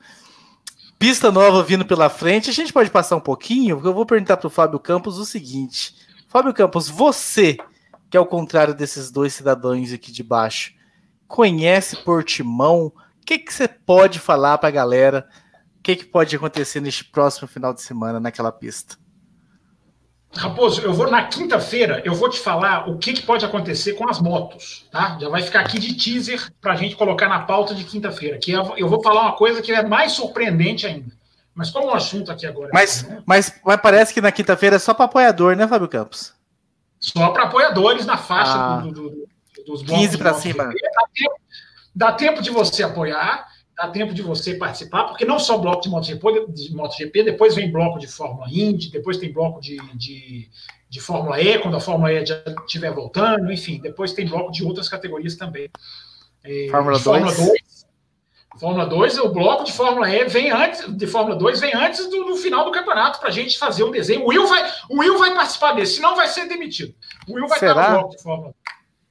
Pista nova vindo pela frente. A gente pode passar um pouquinho, porque eu vou perguntar para o Fábio Campos o seguinte: Fábio Campos, você, que é o contrário desses dois cidadãos aqui de baixo, conhece Portimão? que, que você pode falar para a galera? O que, que pode acontecer neste próximo final de semana naquela pista? Raposo, eu vou na quinta-feira, eu vou te falar o que, que, pode acontecer com as motos, tá? Já vai ficar aqui de teaser para a gente colocar na pauta de quinta-feira. Que eu vou falar uma coisa que é mais surpreendente ainda. Mas como o assunto aqui agora. Mas, é, mas, mas parece que na quinta-feira é só para apoiador, né, Fábio Campos? Só para apoiadores na faixa ah, do, do, dos 15 para cima. Dá tempo, dá tempo de você apoiar, dá tempo de você participar, porque não só bloco de MotoGP, de MotoGP depois vem bloco de Fórmula Indy, depois tem bloco de, de, de Fórmula E, quando a Fórmula E já estiver voltando, enfim, depois tem bloco de outras categorias também. É, Fórmula 2. 2 Fórmula 2, o bloco de Fórmula E vem antes, de Fórmula 2 vem antes do, do final do campeonato para a gente fazer um desenho. O Will vai, o Will vai participar desse, senão vai ser demitido. O Will vai Será? estar no bloco de Fórmula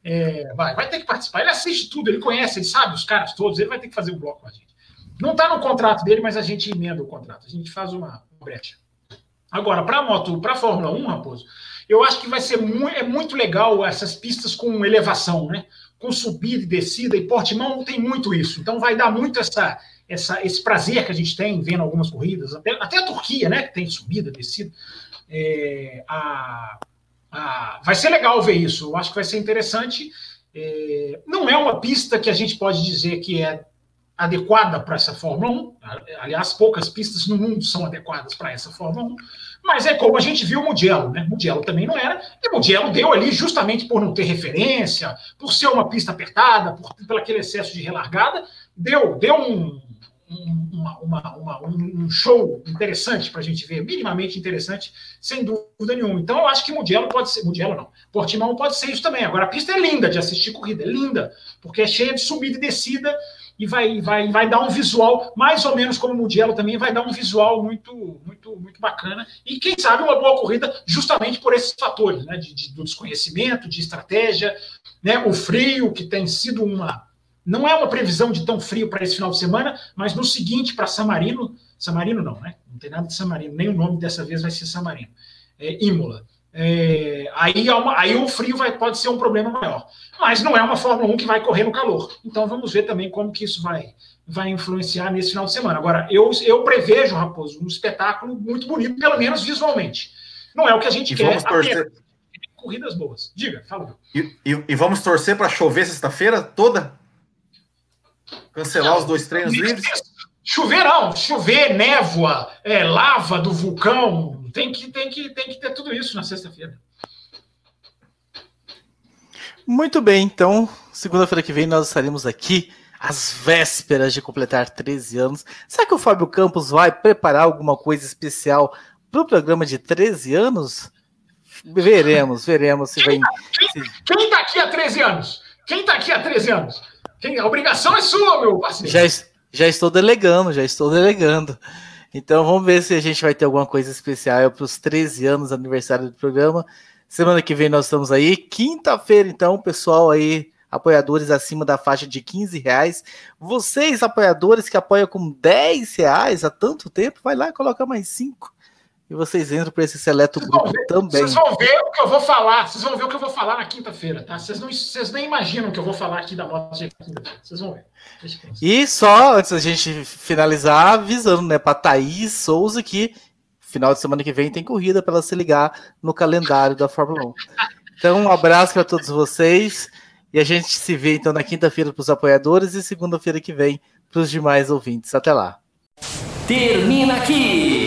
é, vai, vai ter que participar. Ele assiste tudo, ele conhece, ele sabe os caras todos, ele vai ter que fazer um bloco com a gente. Não está no contrato dele, mas a gente emenda o contrato, a gente faz uma, brecha. Agora, para a moto, para a Fórmula 1, Raposo, eu acho que vai ser muito, é muito legal essas pistas com elevação, né? Com subida e descida, e Portimão tem muito isso. Então vai dar muito essa, essa, esse prazer que a gente tem vendo algumas corridas, até, até a Turquia, né? Que tem subida, descida. É, a, a, vai ser legal ver isso. Eu acho que vai ser interessante. É, não é uma pista que a gente pode dizer que é adequada para essa Fórmula 1. Aliás, poucas pistas no mundo são adequadas para essa Fórmula 1. Mas é como a gente viu o Mugello, né? Mugello também não era. E Mugello deu ali justamente por não ter referência, por ser uma pista apertada, por, por aquele excesso de relargada, deu, deu um, uma, uma, uma, um show interessante para a gente ver, minimamente interessante, sem dúvida nenhuma. Então, eu acho que Mugello pode ser, Mugello não, Portimão pode ser isso também. Agora, a pista é linda de assistir corrida, é linda, porque é cheia de subida e descida, e vai, vai, vai dar um visual, mais ou menos como o Mugello também, vai dar um visual muito, muito, muito bacana. E quem sabe uma boa corrida, justamente por esses fatores, né? De, de do desconhecimento, de estratégia, né? O frio, que tem sido uma. Não é uma previsão de tão frio para esse final de semana, mas no seguinte, para San Marino, San Marino não, né? Não tem nada de San Marino, nem o nome dessa vez vai ser San Marino. É, Imola. É, aí, uma, aí o frio vai, pode ser um problema maior. Mas não é uma Fórmula 1 que vai correr no calor. Então vamos ver também como que isso vai, vai influenciar nesse final de semana. Agora, eu, eu prevejo, Raposo, um espetáculo muito bonito, pelo menos visualmente. Não é o que a gente e quer. Vamos torcer. Corridas boas. Diga, fala. E, e, e vamos torcer para chover sexta-feira toda? Cancelar não, os dois treinos livres? Chover não, chover, névoa, é, lava do vulcão, tem que, tem que, tem que ter tudo isso na sexta-feira. Muito bem, então, segunda-feira que vem nós estaremos aqui às vésperas de completar 13 anos. Será que o Fábio Campos vai preparar alguma coisa especial para o programa de 13 anos? Veremos, veremos se quem vem. Quem está aqui há 13 anos? Quem está aqui há 13 anos? Quem, a obrigação é sua, meu parceiro. Já, já estou delegando, já estou delegando. Então vamos ver se a gente vai ter alguma coisa especial para os 13 anos aniversário do programa. Semana que vem nós estamos aí. Quinta-feira, então, pessoal aí, apoiadores acima da faixa de 15 reais. Vocês, apoiadores que apoiam com 10 reais há tanto tempo, vai lá e coloca mais 5. E vocês entram para esse seleto grupo ver, também. Vocês vão ver o que eu vou falar. Vocês vão ver o que eu vou falar na quinta-feira, tá? Vocês, não, vocês nem imaginam o que eu vou falar aqui da moto de quinta-feira. Vocês vão ver. E só antes da gente finalizar, avisando, né, para Thaís Souza que final de semana que vem tem corrida para ela se ligar no calendário da Fórmula 1. Então, um abraço para todos vocês e a gente se vê então na quinta-feira para os apoiadores e segunda-feira que vem para os demais ouvintes. Até lá. Termina aqui